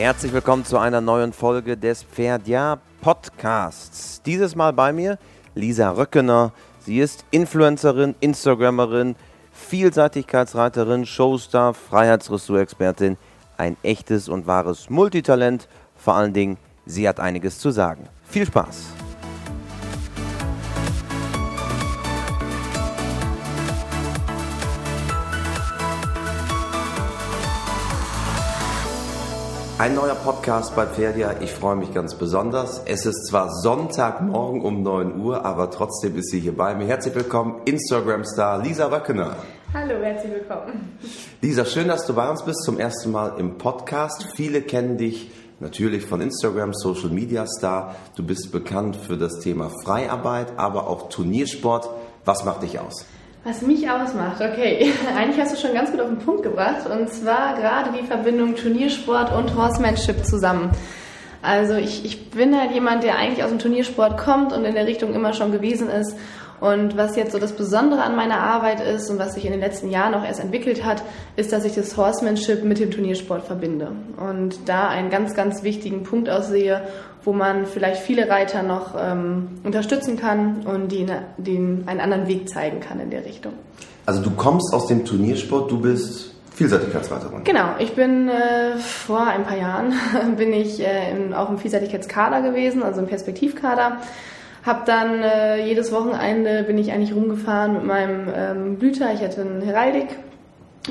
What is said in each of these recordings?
Herzlich willkommen zu einer neuen Folge des Pferdjahr Podcasts. Dieses Mal bei mir Lisa Röckener. Sie ist Influencerin, Instagrammerin, Vielseitigkeitsreiterin, Showstar, Freiheitsressortexpertin, ein echtes und wahres Multitalent. Vor allen Dingen, sie hat einiges zu sagen. Viel Spaß! Ein neuer Podcast bei Pferdia. Ich freue mich ganz besonders. Es ist zwar Sonntagmorgen um 9 Uhr, aber trotzdem ist sie hier bei mir. Herzlich willkommen, Instagram-Star Lisa Röckener. Hallo, herzlich willkommen. Lisa, schön, dass du bei uns bist, zum ersten Mal im Podcast. Viele kennen dich natürlich von Instagram, Social Media Star. Du bist bekannt für das Thema Freiarbeit, aber auch Turniersport. Was macht dich aus? Was mich ausmacht, okay. Eigentlich hast du schon ganz gut auf den Punkt gebracht. Und zwar gerade die Verbindung Turniersport und Horsemanship zusammen. Also ich, ich bin halt jemand, der eigentlich aus dem Turniersport kommt und in der Richtung immer schon gewesen ist. Und was jetzt so das Besondere an meiner Arbeit ist und was sich in den letzten Jahren auch erst entwickelt hat, ist, dass ich das Horsemanship mit dem Turniersport verbinde. Und da einen ganz, ganz wichtigen Punkt aussehe, wo man vielleicht viele Reiter noch ähm, unterstützen kann und die, denen einen anderen Weg zeigen kann in der Richtung. Also du kommst aus dem Turniersport, du bist Vielseitigkeitsreiterin. Genau, ich bin äh, vor ein paar Jahren bin ich äh, in, auch im Vielseitigkeitskader gewesen, also im Perspektivkader. Hab dann äh, jedes Wochenende bin ich eigentlich rumgefahren mit meinem ähm, Blüter. Ich hatte einen Heraldik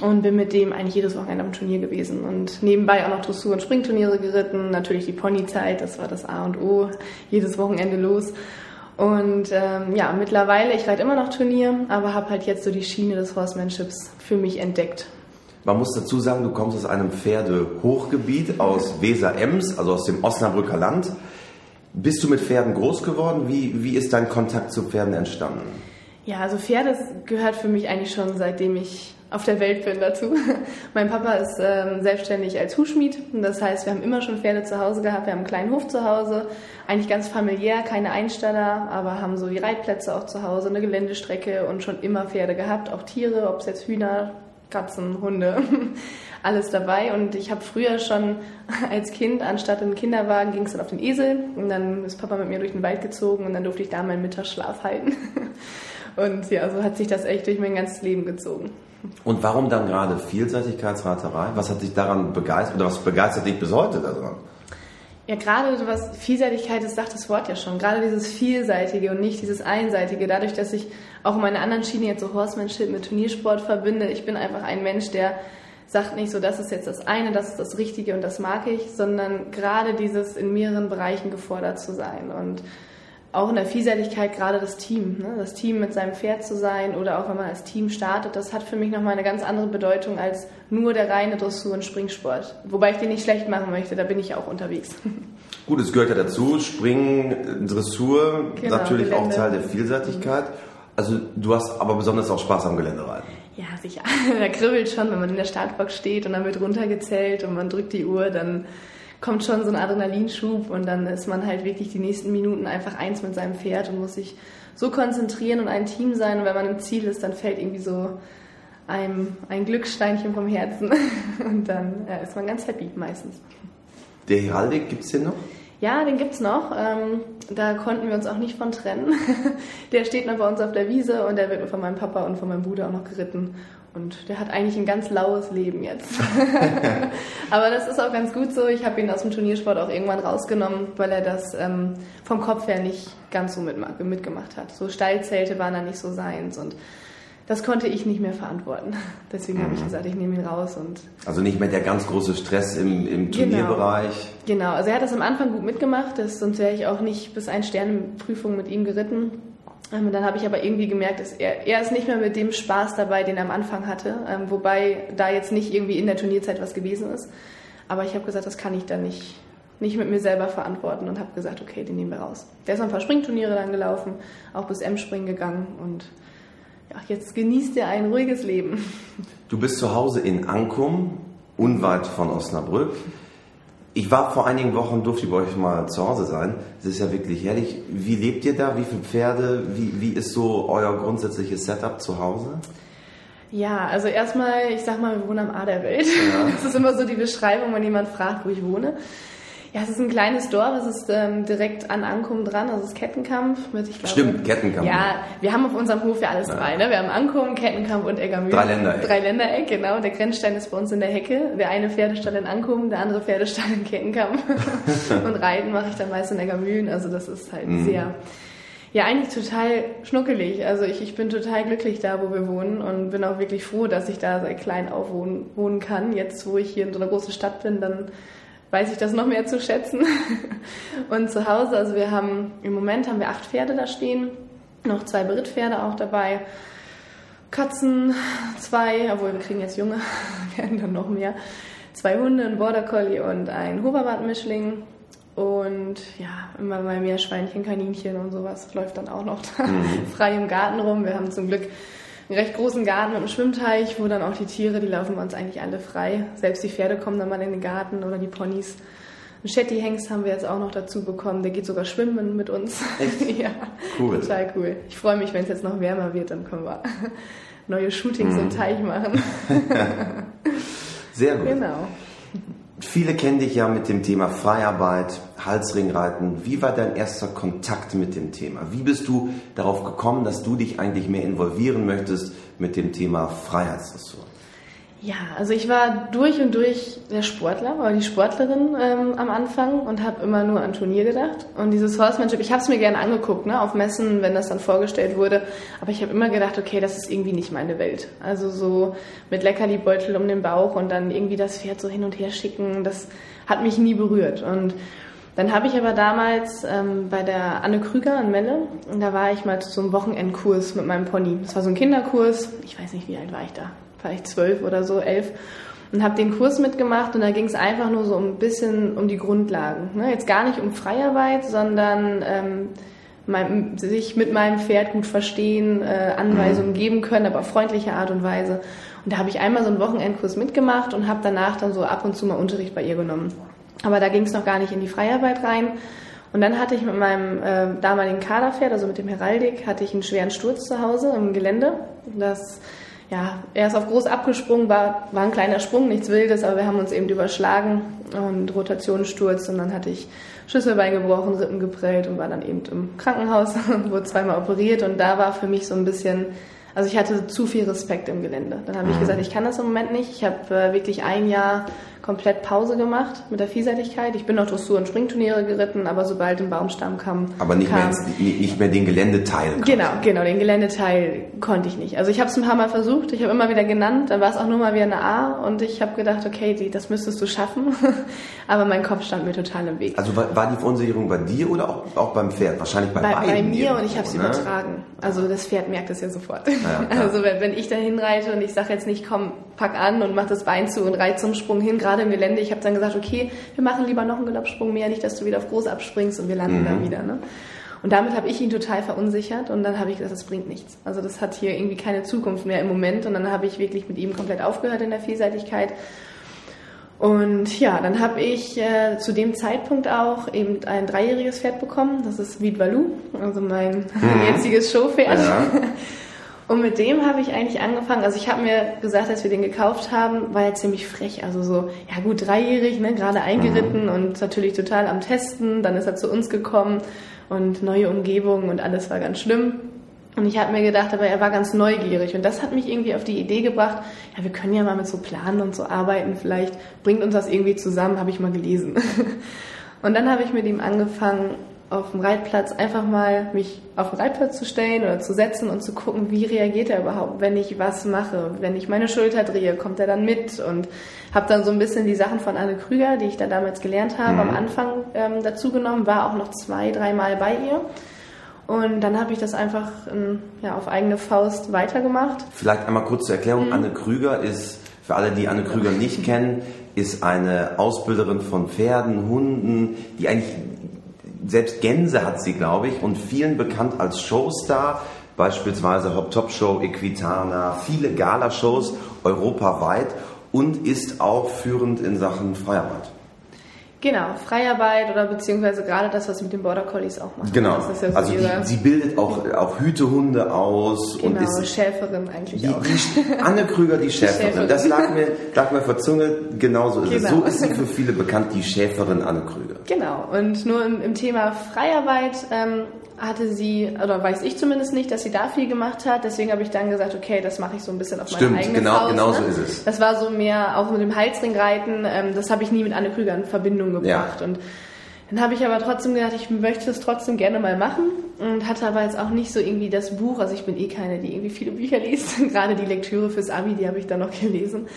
und bin mit dem eigentlich jedes Wochenende am Turnier gewesen und nebenbei auch noch Dressur- und Springturniere geritten, natürlich die Ponyzeit, das war das A und O, jedes Wochenende los. Und ähm, ja, mittlerweile, ich reite immer noch Turnier, aber habe halt jetzt so die Schiene des Horsemanships für mich entdeckt. Man muss dazu sagen, du kommst aus einem Pferdehochgebiet aus Weser-Ems, also aus dem Osnabrücker Land. Bist du mit Pferden groß geworden? Wie, wie ist dein Kontakt zu Pferden entstanden? Ja, also Pferde gehört für mich eigentlich schon seitdem ich auf der Welt bin dazu. mein Papa ist ähm, selbstständig als Hufschmied. Das heißt, wir haben immer schon Pferde zu Hause gehabt. Wir haben einen kleinen Hof zu Hause. Eigentlich ganz familiär, keine Einsteller, aber haben so die Reitplätze auch zu Hause, eine Geländestrecke und schon immer Pferde gehabt. Auch Tiere, ob es jetzt Hühner, Katzen, Hunde, alles dabei. Und ich habe früher schon als Kind, anstatt in den Kinderwagen, ging es dann auf den Esel. Und dann ist Papa mit mir durch den Wald gezogen und dann durfte ich da meinen Mittagsschlaf halten. Und ja, so hat sich das echt durch mein ganzes Leben gezogen. Und warum dann gerade Vielseitigkeitsraterei? Was hat dich daran begeistert oder was begeistert dich bis heute daran? Ja, gerade was Vielseitigkeit ist, sagt das Wort ja schon. Gerade dieses Vielseitige und nicht dieses Einseitige. Dadurch, dass ich auch in meiner anderen Schiene jetzt so Horsemanship mit Turniersport verbinde. Ich bin einfach ein Mensch, der sagt nicht so, das ist jetzt das eine, das ist das Richtige und das mag ich, sondern gerade dieses in mehreren Bereichen gefordert zu sein. Und auch in der Vielseitigkeit gerade das Team. Ne? Das Team mit seinem Pferd zu sein oder auch wenn man als Team startet, das hat für mich nochmal eine ganz andere Bedeutung als nur der reine Dressur- und Springsport. Wobei ich den nicht schlecht machen möchte, da bin ich auch unterwegs. Gut, es gehört ja dazu, Springen, Dressur, genau, natürlich Gelände. auch Teil der Vielseitigkeit. Also du hast aber besonders auch Spaß am Geländereiten. Ja, sicher. da kribbelt schon, wenn man in der Startbox steht und dann wird runtergezählt und man drückt die Uhr, dann kommt schon so ein Adrenalinschub und dann ist man halt wirklich die nächsten Minuten einfach eins mit seinem Pferd und muss sich so konzentrieren und ein Team sein. Und wenn man im Ziel ist, dann fällt irgendwie so einem ein Glückssteinchen vom Herzen und dann ja, ist man ganz happy meistens. Der Heraldik, gibt es den noch? Ja, den gibt's noch. Ähm, da konnten wir uns auch nicht von trennen. der steht noch bei uns auf der Wiese und der wird von meinem Papa und von meinem Bruder auch noch geritten. Und der hat eigentlich ein ganz laues Leben jetzt. Aber das ist auch ganz gut so. Ich habe ihn aus dem Turniersport auch irgendwann rausgenommen, weil er das ähm, vom Kopf her nicht ganz so mitgemacht hat. So Steilzelte waren da nicht so seins und das konnte ich nicht mehr verantworten. Deswegen mhm. habe ich mhm. gesagt, ich nehme ihn raus. und Also nicht mehr der ganz große Stress im, im genau. Turnierbereich. Genau. genau, also er hat das am Anfang gut mitgemacht, das, sonst wäre ich auch nicht bis ein Sternenprüfung mit ihm geritten. Ähm, dann habe ich aber irgendwie gemerkt, dass er, er ist nicht mehr mit dem Spaß dabei, den er am Anfang hatte, ähm, wobei da jetzt nicht irgendwie in der Turnierzeit was gewesen ist. Aber ich habe gesagt, das kann ich dann nicht, nicht mit mir selber verantworten und habe gesagt, okay, den nehmen wir raus. Der ist ein paar Springturniere dann gelaufen, auch bis M-Springen gegangen und ja, jetzt genießt er ein ruhiges Leben. Du bist zu Hause in Ankum, unweit von Osnabrück. Ich war vor einigen Wochen, durfte ich bei euch mal zu Hause sein. Es ist ja wirklich herrlich. Wie lebt ihr da? Wie viele Pferde? Wie, wie ist so euer grundsätzliches Setup zu Hause? Ja, also erstmal, ich sag mal, wir wohnen am A der Welt. Ja. Das ist immer so die Beschreibung, wenn jemand fragt, wo ich wohne. Ja, es ist ein kleines Dorf, es ist ähm, direkt an Ankum dran, also es ist Kettenkampf mit, ich glaube. Stimmt, Kettenkampf. Ja, wir haben auf unserem Hof ja alles ja. drei, ne? Wir haben Ankum, Kettenkampf und Eggermühl. Drei Ländereck. Drei Ländereck, genau. Der Grenzstein ist bei uns in der Hecke. Der eine Pferdestall in Ankum, der andere Pferdestall in Kettenkampf. und Reiten mache ich dann meist in Eggermühlen, also das ist halt mhm. sehr ja, eigentlich total schnuckelig. Also ich, ich bin total glücklich da, wo wir wohnen und bin auch wirklich froh, dass ich da seit klein auf wohnen, wohnen kann. Jetzt, wo ich hier in so einer großen Stadt bin, dann weiß ich das noch mehr zu schätzen. und zu Hause, also wir haben, im Moment haben wir acht Pferde da stehen, noch zwei Berittpferde auch dabei. Katzen, zwei, obwohl wir kriegen jetzt Junge, werden dann noch mehr. Zwei Hunde, ein Border Collie und ein Hoverwart-Mischling und ja, immer mal Meerschweinchen, Kaninchen und sowas läuft dann auch noch da mhm. frei im Garten rum. Wir haben zum Glück einen recht großen Garten mit einem Schwimmteich, wo dann auch die Tiere, die laufen bei uns eigentlich alle frei. Selbst die Pferde kommen dann mal in den Garten oder die Ponys. Einen Shetty-Hengst haben wir jetzt auch noch dazu bekommen. Der geht sogar schwimmen mit uns. Echt? ja, cool. total cool. Ich freue mich, wenn es jetzt noch wärmer wird, dann können wir neue Shootings mhm. im Teich machen. Sehr gut. Genau. Viele kennen dich ja mit dem Thema Freiarbeit, Halsringreiten. Wie war dein erster Kontakt mit dem Thema? Wie bist du darauf gekommen, dass du dich eigentlich mehr involvieren möchtest mit dem Thema Freiheitsdressur? Ja, also ich war durch und durch der Sportler, war die Sportlerin ähm, am Anfang und habe immer nur an Turnier gedacht. Und dieses Horsemanship, ich habe es mir gerne angeguckt, ne, auf Messen, wenn das dann vorgestellt wurde. Aber ich habe immer gedacht, okay, das ist irgendwie nicht meine Welt. Also so mit Leckerlibeutel um den Bauch und dann irgendwie das Pferd so hin und her schicken, das hat mich nie berührt. Und dann habe ich aber damals ähm, bei der Anne Krüger in Melle, und da war ich mal zu so einem Wochenendkurs mit meinem Pony. Das war so ein Kinderkurs, ich weiß nicht, wie alt war ich da, vielleicht zwölf oder so, elf. Und habe den Kurs mitgemacht und da ging es einfach nur so ein bisschen um die Grundlagen. Ne? Jetzt gar nicht um Freiarbeit, sondern ähm, mein, sich mit meinem Pferd gut verstehen, äh, Anweisungen geben können, aber auf freundliche Art und Weise. Und da habe ich einmal so einen Wochenendkurs mitgemacht und habe danach dann so ab und zu mal Unterricht bei ihr genommen. Aber da ging es noch gar nicht in die Freiarbeit rein. Und dann hatte ich mit meinem äh, damaligen Kaderpferd, also mit dem Heraldik, hatte ich einen schweren Sturz zu Hause im Gelände. Das ja, er ist auf groß abgesprungen, war, war ein kleiner Sprung, nichts Wildes, aber wir haben uns eben überschlagen und Rotationssturz und dann hatte ich Schlüsselbein gebrochen, Rippen geprellt und war dann eben im Krankenhaus und wurde zweimal operiert und da war für mich so ein bisschen, also ich hatte zu viel Respekt im Gelände. Dann habe ich mhm. gesagt, ich kann das im Moment nicht. Ich habe äh, wirklich ein Jahr komplett Pause gemacht mit der Vielseitigkeit. Ich bin noch Dressur- und Springturniere geritten, aber sobald ein Baumstamm kam. Aber nicht, kam, mehr, nicht mehr den Geländeteil. Genau, genau, den Geländeteil konnte ich nicht. Also ich habe es ein paar Mal versucht, ich habe immer wieder genannt, dann war es auch nur mal wie eine A und ich habe gedacht, okay, die, das müsstest du schaffen. aber mein Kopf stand mir total im Weg. Also war, war die Verunsicherung bei dir oder auch, auch beim Pferd? Wahrscheinlich bei, bei beiden. Bei mir und ich habe es ne? übertragen. Also das Pferd merkt es ja sofort. Ja, also wenn, wenn ich da hinreite und ich sage jetzt nicht, komm, pack an und mach das Bein zu und reite zum Sprung hin, gerade im Gelände, ich habe dann gesagt, okay, wir machen lieber noch einen Galoppsprung mehr, nicht, dass du wieder auf groß abspringst und wir landen mhm. dann wieder. Ne? Und damit habe ich ihn total verunsichert und dann habe ich gesagt, das bringt nichts. Also das hat hier irgendwie keine Zukunft mehr im Moment und dann habe ich wirklich mit ihm komplett aufgehört in der Vielseitigkeit. Und ja, dann habe ich äh, zu dem Zeitpunkt auch eben ein dreijähriges Pferd bekommen. Das ist Vite Valou, also mein mhm. jetziges Showpferd. Ja. Und mit dem habe ich eigentlich angefangen. Also ich habe mir gesagt, als wir den gekauft haben, war er ziemlich frech. Also so, ja gut, dreijährig, ne, gerade eingeritten mhm. und natürlich total am Testen. Dann ist er zu uns gekommen und neue Umgebung und alles war ganz schlimm. Und ich habe mir gedacht, aber er war ganz neugierig und das hat mich irgendwie auf die Idee gebracht, ja, wir können ja mal mit so Planen und so arbeiten, vielleicht bringt uns das irgendwie zusammen, habe ich mal gelesen. Und dann habe ich mit ihm angefangen, auf dem Reitplatz einfach mal mich auf den Reitplatz zu stellen oder zu setzen und zu gucken, wie reagiert er überhaupt, wenn ich was mache. Wenn ich meine Schulter drehe, kommt er dann mit und habe dann so ein bisschen die Sachen von Anne Krüger, die ich da damals gelernt habe, mhm. am Anfang ähm, dazu genommen, war auch noch zwei, dreimal bei ihr. Und dann habe ich das einfach in, ja, auf eigene Faust weitergemacht. Vielleicht einmal kurz zur Erklärung. Mhm. Anne Krüger ist, für alle, die Anne Krüger nicht kennen, ist eine Ausbilderin von Pferden, Hunden, die eigentlich selbst Gänse hat sie, glaube ich, und vielen bekannt als Showstar, beispielsweise Hop Top Show, Equitana, viele Galashows europaweit und ist auch führend in Sachen Feuerwehr. Genau, Freiarbeit oder beziehungsweise gerade das, was sie mit den Border Collies auch machen. Genau. Ja so also die, sie bildet auch, auch Hütehunde aus genau, und ist Schäferin eigentlich die, auch. die Anne Krüger, die Schäferin. Schäferin. Das lag mir, lag mir vor Zunge, genauso ist es. Genau. So ist sie für viele bekannt, die Schäferin Anne Krüger. Genau, und nur im, im Thema Freiarbeit ähm, hatte sie, oder weiß ich zumindest nicht, dass sie da viel gemacht hat. Deswegen habe ich dann gesagt, okay, das mache ich so ein bisschen auf Stimmt, meine eigene genau- Faust. genau ne? so ist es. Das war so mehr, auch mit dem Halsringreiten, ähm, das habe ich nie mit Anne Krüger in Verbindung gebracht. Und dann habe ich aber trotzdem gedacht, ich möchte es trotzdem gerne mal machen und hatte aber jetzt auch nicht so irgendwie das Buch, also ich bin eh keine, die irgendwie viele Bücher liest, gerade die Lektüre fürs Abi, die habe ich dann noch gelesen.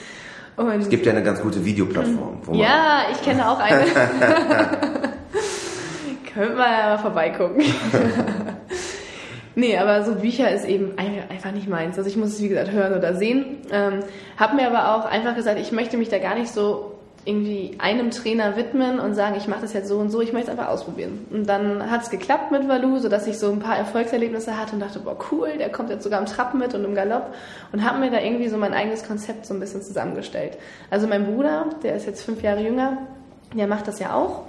Und Es gibt ja eine ganz gute Videoplattform. Man- ja, ich kenne auch eine. Können wir ja mal vorbeigucken. nee, aber so Bücher ist eben ein- einfach nicht meins. Also ich muss es, wie gesagt, hören oder sehen. Ähm, hab mir aber auch einfach gesagt, ich möchte mich da gar nicht so irgendwie einem Trainer widmen und sagen, ich mache das jetzt so und so, ich möchte es einfach ausprobieren. Und dann hat es geklappt mit Valu, sodass ich so ein paar Erfolgserlebnisse hatte und dachte, boah cool, der kommt jetzt sogar im Trab mit und im Galopp und habe mir da irgendwie so mein eigenes Konzept so ein bisschen zusammengestellt. Also mein Bruder, der ist jetzt fünf Jahre jünger, der macht das ja auch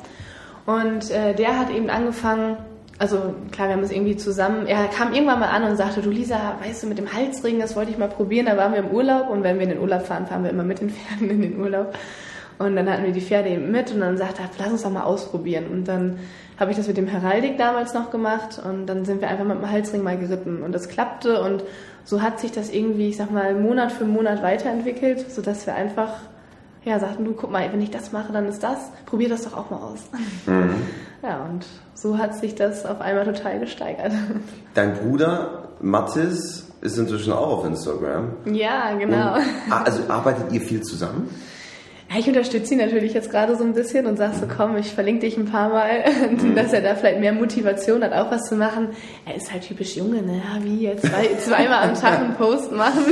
und äh, der hat eben angefangen, also klar, wir haben es irgendwie zusammen, er kam irgendwann mal an und sagte, du Lisa, weißt du, mit dem Halsring, das wollte ich mal probieren, da waren wir im Urlaub und wenn wir in den Urlaub fahren, fahren wir immer mit den Pferden in den Urlaub. Und dann hatten wir die Pferde eben mit und dann sagte er, lass uns doch mal ausprobieren. Und dann habe ich das mit dem Heraldik damals noch gemacht und dann sind wir einfach mit dem Halsring mal geritten und das klappte und so hat sich das irgendwie, ich sag mal, Monat für Monat weiterentwickelt, sodass wir einfach ja, sagten, du guck mal, wenn ich das mache, dann ist das, probier das doch auch mal aus. Ja, und so hat sich das auf einmal total gesteigert. Dein Bruder Mathis ist inzwischen auch auf Instagram. Ja, genau. Und, ah, also arbeitet ihr viel zusammen? Ich unterstütze ihn natürlich jetzt gerade so ein bisschen und sag so, komm, ich verlinke dich ein paar Mal, dass er da vielleicht mehr Motivation hat, auch was zu machen. Er ist halt typisch Junge, ne? Ja, wie jetzt zwei, zweimal am Tag einen Post machen.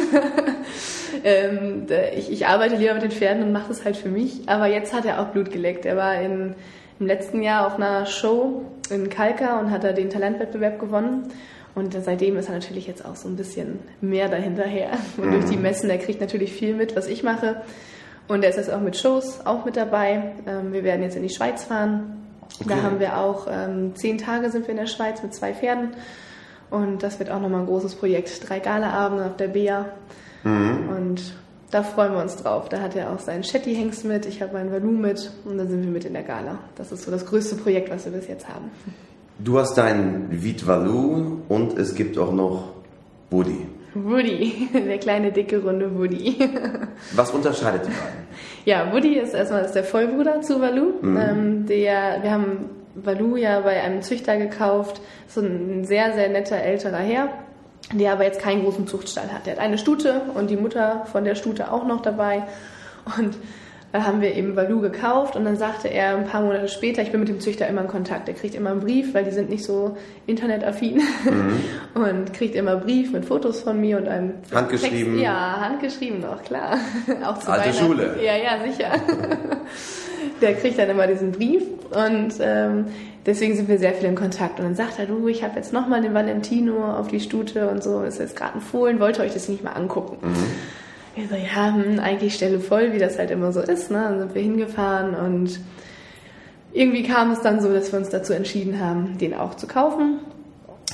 ähm, ich, ich arbeite lieber mit den Pferden und mache das halt für mich. Aber jetzt hat er auch Blut geleckt. Er war in, im letzten Jahr auf einer Show in Kalka und hat da den Talentwettbewerb gewonnen. Und seitdem ist er natürlich jetzt auch so ein bisschen mehr dahinterher. Und durch die Messen, der kriegt natürlich viel mit, was ich mache. Und er ist jetzt auch mit Shows auch mit dabei. Ähm, wir werden jetzt in die Schweiz fahren. Da Okay. haben wir auch ähm, zehn Tage sind wir in der Schweiz mit zwei Pferden. Und das wird auch nochmal ein großes Projekt. Drei Galaabende auf der Bea. Und da freuen wir uns drauf. Da hat er auch seinen Shetty-Hengst mit, ich habe meinen Valu mit und dann sind wir mit in der Gala. Das ist so das größte Projekt, was wir bis jetzt haben. Du hast deinen Vitvalu und es gibt auch noch Woody. Woody, der kleine, dicke, runde Woody. Was unterscheidet die beiden? Ja, Woody ist erstmal ist der Vollbruder zu Valu. Ähm, der, wir haben Valu ja bei einem Züchter gekauft, so ein sehr, sehr netter älterer Herr, der aber jetzt keinen großen Zuchtstall hat. Der hat eine Stute und die Mutter von der Stute auch noch dabei. Und da haben wir eben Valu gekauft und dann sagte er ein paar Monate später, ich bin mit dem Züchter immer in Kontakt. Der kriegt immer einen Brief, weil die sind nicht so internetaffin und kriegt immer einen Brief mit Fotos von mir und einem Handgeschrieben? Text. Ja, handgeschrieben noch, klar. Auch zu Alte. Schule. Ja, ja, sicher. Der kriegt dann immer diesen Brief und ähm, deswegen sind wir sehr viel in Kontakt. Und dann sagt er, du, ich habe jetzt nochmal den Valentino auf die Stute und so, ist jetzt gerade ein Fohlen, wollte euch das nicht mal angucken. Wir so, ja, hm, eigentlich Stelle voll, wie das halt immer so ist. Ne? Dann sind wir hingefahren und irgendwie kam es dann so, dass wir uns dazu entschieden haben, den auch zu kaufen.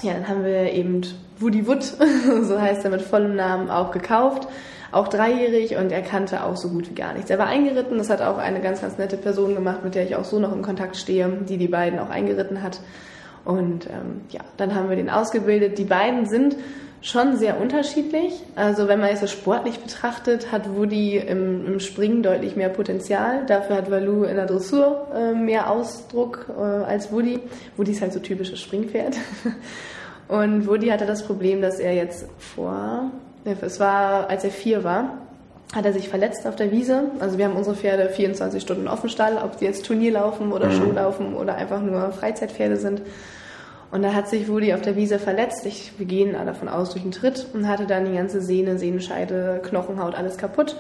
Ja, dann haben wir eben Woody Wood, so heißt er mit vollem Namen, auch gekauft. Auch dreijährig und er kannte auch so gut wie gar nichts. Er war eingeritten, das hat auch eine ganz, ganz nette Person gemacht, mit der ich auch so noch in Kontakt stehe, die die beiden auch eingeritten hat. Und ähm, ja, dann haben wir den ausgebildet. Die beiden sind schon sehr unterschiedlich. Also wenn man es so sportlich betrachtet, hat Woody im, im Springen deutlich mehr Potenzial. Dafür hat Valu in der Dressur äh, mehr Ausdruck äh, als Woody. Woody ist halt so typisches Springpferd. Und Woody hatte das Problem, dass er jetzt vor, es war, als er vier war, hat er sich verletzt auf der Wiese. Also wir haben unsere Pferde 24 Stunden dem Stall, ob die jetzt Turnier laufen oder Show laufen oder einfach nur Freizeitpferde sind. Und da hat sich Woody auf der Wiese verletzt. Ich, wir gehen davon aus durch einen Tritt und hatte dann die ganze Sehne, Sehnenscheide, Knochenhaut, alles kaputt.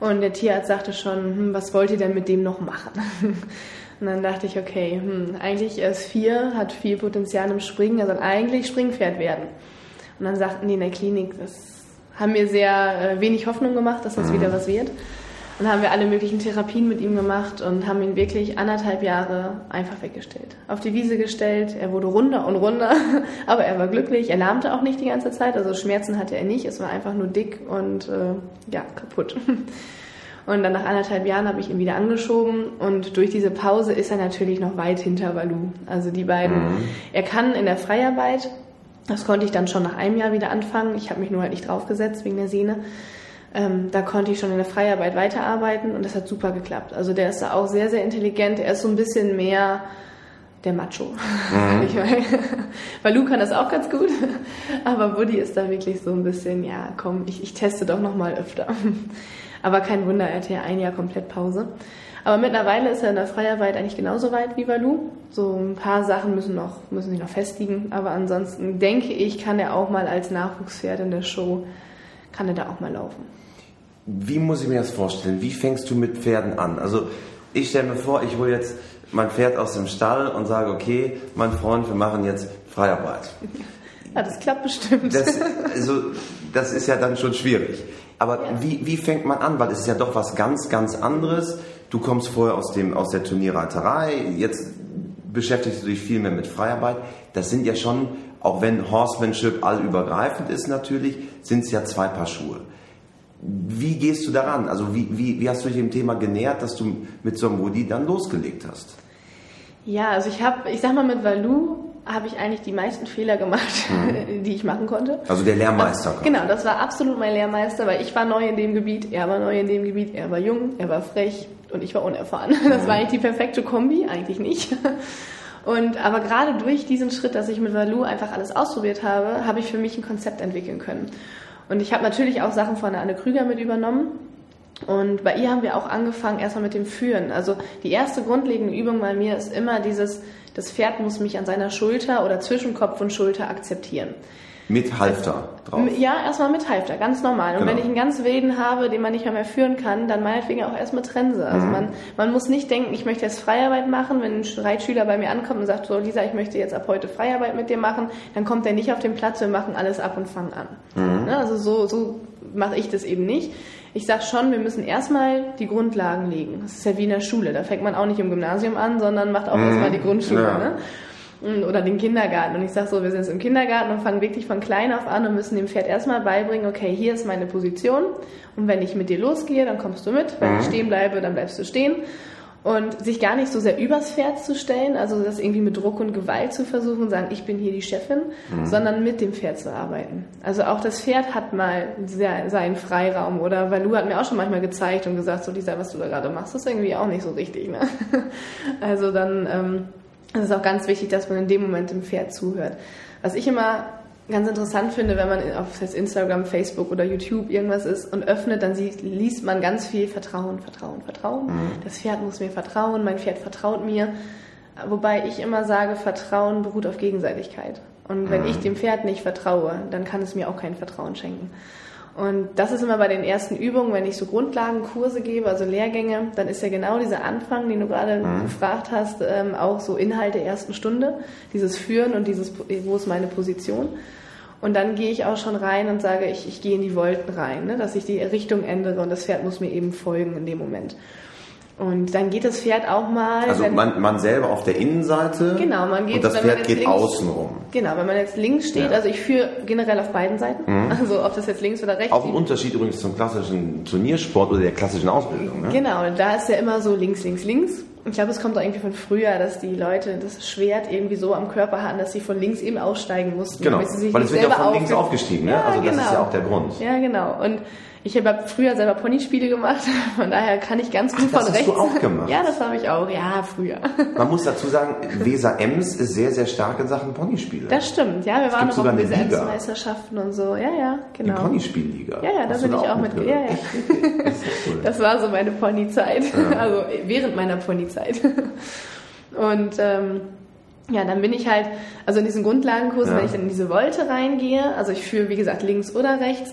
Und der Tierarzt sagte schon, hm, was wollt ihr denn mit dem noch machen? Und dann dachte ich, okay, hm, eigentlich er ist vier, hat viel Potenzial im Springen, er soll eigentlich Springpferd werden. Und dann sagten die in der Klinik, das haben mir sehr äh, wenig Hoffnung gemacht, dass das wieder was wird. Und haben wir alle möglichen Therapien mit ihm gemacht und haben ihn wirklich anderthalb Jahre einfach weggestellt. Auf die Wiese gestellt, er wurde runder und runder, aber er war glücklich, er lahmte auch nicht die ganze Zeit, also Schmerzen hatte er nicht, es war einfach nur dick und äh, ja, kaputt. Und dann nach anderthalb Jahren habe ich ihn wieder angeschoben und durch diese Pause ist er natürlich noch weit hinter Valu. Also die beiden. Mhm. Er kann in der Freiarbeit, das konnte ich dann schon nach einem Jahr wieder anfangen. Ich habe mich nur halt nicht draufgesetzt wegen der Sehne. Ähm, da konnte ich schon in der Freiarbeit weiterarbeiten und das hat super geklappt. Also der ist da auch sehr, sehr intelligent. Er ist so ein bisschen mehr der Macho. Mhm. Weil Lu kann das auch ganz gut, aber Woody ist da wirklich so ein bisschen, ja, komm, ich, ich teste doch noch mal öfter. Aber kein Wunder, er hatte ja ein Jahr komplett Pause. Aber mittlerweile ist er in der Freiarbeit eigentlich genauso weit wie Valu. So ein paar Sachen müssen noch, müssen sich noch festigen. Aber ansonsten denke ich, kann er auch mal als Nachwuchspferd in der Show, kann er da auch mal laufen. Wie muss ich mir das vorstellen? Wie fängst du mit Pferden an? Also ich stelle mir vor, ich hole jetzt mein Pferd aus dem Stall und sage, okay, mein Freund, wir machen jetzt Freiarbeit. Ja, das klappt bestimmt. Das, also, das ist ja dann schon schwierig. Aber ja. wie, wie fängt man an? Weil es ist ja doch was ganz, ganz anderes. Du kommst vorher aus, dem, aus der Turnierreiterei, jetzt beschäftigst du dich viel mehr mit Freiarbeit. Das sind ja schon, auch wenn Horsemanship allübergreifend ist natürlich, sind es ja zwei Paar Schuhe. Wie gehst du daran? Also wie, wie, wie hast du dich dem Thema genähert, dass du mit so einem Woody dann losgelegt hast? Ja, also ich habe, ich sag mal, mit Valu habe ich eigentlich die meisten Fehler gemacht, mhm. die ich machen konnte. Also der Lehrmeister. Das, genau, das war absolut mein Lehrmeister, weil ich war neu in dem Gebiet, er war neu in dem Gebiet, er war jung, er war frech und ich war unerfahren. Das mhm. war eigentlich die perfekte Kombi, eigentlich nicht. Und aber gerade durch diesen Schritt, dass ich mit Valu einfach alles ausprobiert habe, habe ich für mich ein Konzept entwickeln können. Und ich habe natürlich auch Sachen von Anne Krüger mit übernommen. Und bei ihr haben wir auch angefangen erstmal mit dem Führen. Also die erste grundlegende Übung bei mir ist immer dieses, das Pferd muss mich an seiner Schulter oder zwischen Kopf und Schulter akzeptieren. Mit Halfter drauf? Ja, erstmal mit Halfter, ganz normal. Und genau. wenn ich einen ganz wilden habe, den man nicht mehr, mehr führen kann, dann meinetwegen auch erst mit Trense. Also mhm. man, man muss nicht denken, ich möchte jetzt Freiarbeit machen. Wenn ein Reitschüler bei mir ankommt und sagt, so Lisa, ich möchte jetzt ab heute Freiarbeit mit dir machen, dann kommt er nicht auf den Platz, wir machen alles ab und fangen an. Mhm. Ne, also so, so mache ich das eben nicht. Ich sage schon, wir müssen erstmal die Grundlagen legen. Das ist ja wie in der Schule. Da fängt man auch nicht im Gymnasium an, sondern macht auch mhm. erstmal die Grundschule. Ja. Ne? Oder den Kindergarten. Und ich sage so, wir sind jetzt im Kindergarten und fangen wirklich von klein auf an und müssen dem Pferd erstmal beibringen, okay, hier ist meine Position und wenn ich mit dir losgehe, dann kommst du mit. Wenn mhm. ich stehen bleibe, dann bleibst du stehen. Und sich gar nicht so sehr übers Pferd zu stellen, also das irgendwie mit Druck und Gewalt zu versuchen und sagen, ich bin hier die Chefin, mhm. sondern mit dem Pferd zu arbeiten. Also auch das Pferd hat mal seinen Freiraum oder Valu hat mir auch schon manchmal gezeigt und gesagt, so Lisa, was du da gerade machst, ist irgendwie auch nicht so richtig. Ne? Also dann ähm, es ist auch ganz wichtig, dass man in dem Moment dem Pferd zuhört. Was ich immer ganz interessant finde, wenn man auf Instagram, Facebook oder YouTube irgendwas ist und öffnet, dann sieht, liest man ganz viel Vertrauen, Vertrauen, Vertrauen. Mhm. Das Pferd muss mir vertrauen, mein Pferd vertraut mir. Wobei ich immer sage, Vertrauen beruht auf Gegenseitigkeit. Und wenn mhm. ich dem Pferd nicht vertraue, dann kann es mir auch kein Vertrauen schenken. Und das ist immer bei den ersten Übungen, wenn ich so Grundlagenkurse gebe, also Lehrgänge, dann ist ja genau dieser Anfang, den du gerade mhm. gefragt hast, ähm, auch so Inhalt der ersten Stunde, dieses Führen und dieses, wo ist meine Position. Und dann gehe ich auch schon rein und sage, ich, ich gehe in die Wolken rein, ne, dass ich die Richtung ändere und das Pferd muss mir eben folgen in dem Moment. Und dann geht das Pferd auch mal. Also man, man selber auf der Innenseite. Genau, man geht. Und das Pferd geht links, außenrum. Genau, wenn man jetzt links steht, ja. also ich führe generell auf beiden Seiten. Mhm. Also ob das jetzt links oder rechts. Auch ein Unterschied übrigens zum klassischen Turniersport oder der klassischen Ausbildung. Ne? Genau, da ist ja immer so links, links, links. Ich glaube, es kommt auch irgendwie von früher, dass die Leute das Schwert irgendwie so am Körper hatten, dass sie von links eben aussteigen mussten. Genau, weil es wird ja von links aufgestiegen, ne? Ja, also das ist ja genau. auch der Grund. Ja, genau. Und ich habe früher selber Ponyspiele gemacht, von daher kann ich ganz gut Ach, von rechts. Das hast du auch gemacht? Ja, das habe ich auch, ja, früher. Man muss dazu sagen, Weser Ems ist sehr, sehr stark in Sachen Ponyspiele. Das stimmt, ja, wir waren noch auf Weser Ems Meisterschaften und so, ja, ja, genau. Die Ponyspielliga. Ja, ja, da bin ich auch mit, ja, ja. Das, cool. das, war so meine Ponyzeit, ja. also während meiner Ponyzeit. Und, ähm, ja, dann bin ich halt, also in diesen Grundlagenkursen, ja. wenn ich dann in diese Wolte reingehe, also ich führe, wie gesagt, links oder rechts,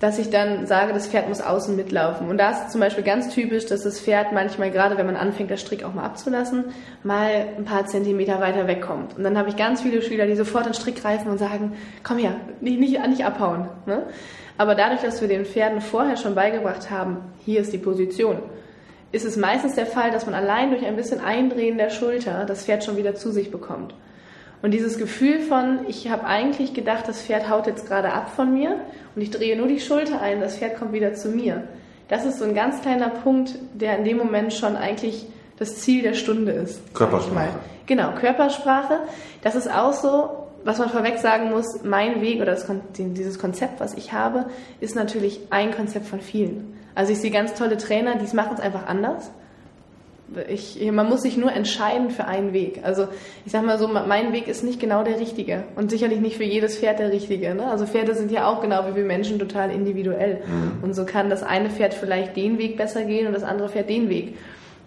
dass ich dann sage, das Pferd muss außen mitlaufen. Und da ist zum Beispiel ganz typisch, dass das Pferd manchmal, gerade wenn man anfängt, das Strick auch mal abzulassen, mal ein paar Zentimeter weiter wegkommt. Und dann habe ich ganz viele Schüler, die sofort den Strick greifen und sagen, komm her, nicht, nicht, nicht abhauen. Ne? Aber dadurch, dass wir den Pferden vorher schon beigebracht haben, hier ist die Position, ist es meistens der Fall, dass man allein durch ein bisschen Eindrehen der Schulter das Pferd schon wieder zu sich bekommt. Und dieses Gefühl von, ich habe eigentlich gedacht, das Pferd haut jetzt gerade ab von mir und ich drehe nur die Schulter ein, das Pferd kommt wieder zu mir. Das ist so ein ganz kleiner Punkt, der in dem Moment schon eigentlich das Ziel der Stunde ist. Körpersprache. Genau, Körpersprache. Das ist auch so, was man vorweg sagen muss, mein Weg oder das, dieses Konzept, was ich habe, ist natürlich ein Konzept von vielen. Also ich sehe ganz tolle Trainer, die machen es einfach anders ich, man muss sich nur entscheiden für einen Weg. Also ich sag mal so, mein Weg ist nicht genau der richtige und sicherlich nicht für jedes Pferd der richtige. Ne? Also Pferde sind ja auch genau wie wir Menschen total individuell. Mhm. Und so kann das eine Pferd vielleicht den Weg besser gehen und das andere Pferd den Weg.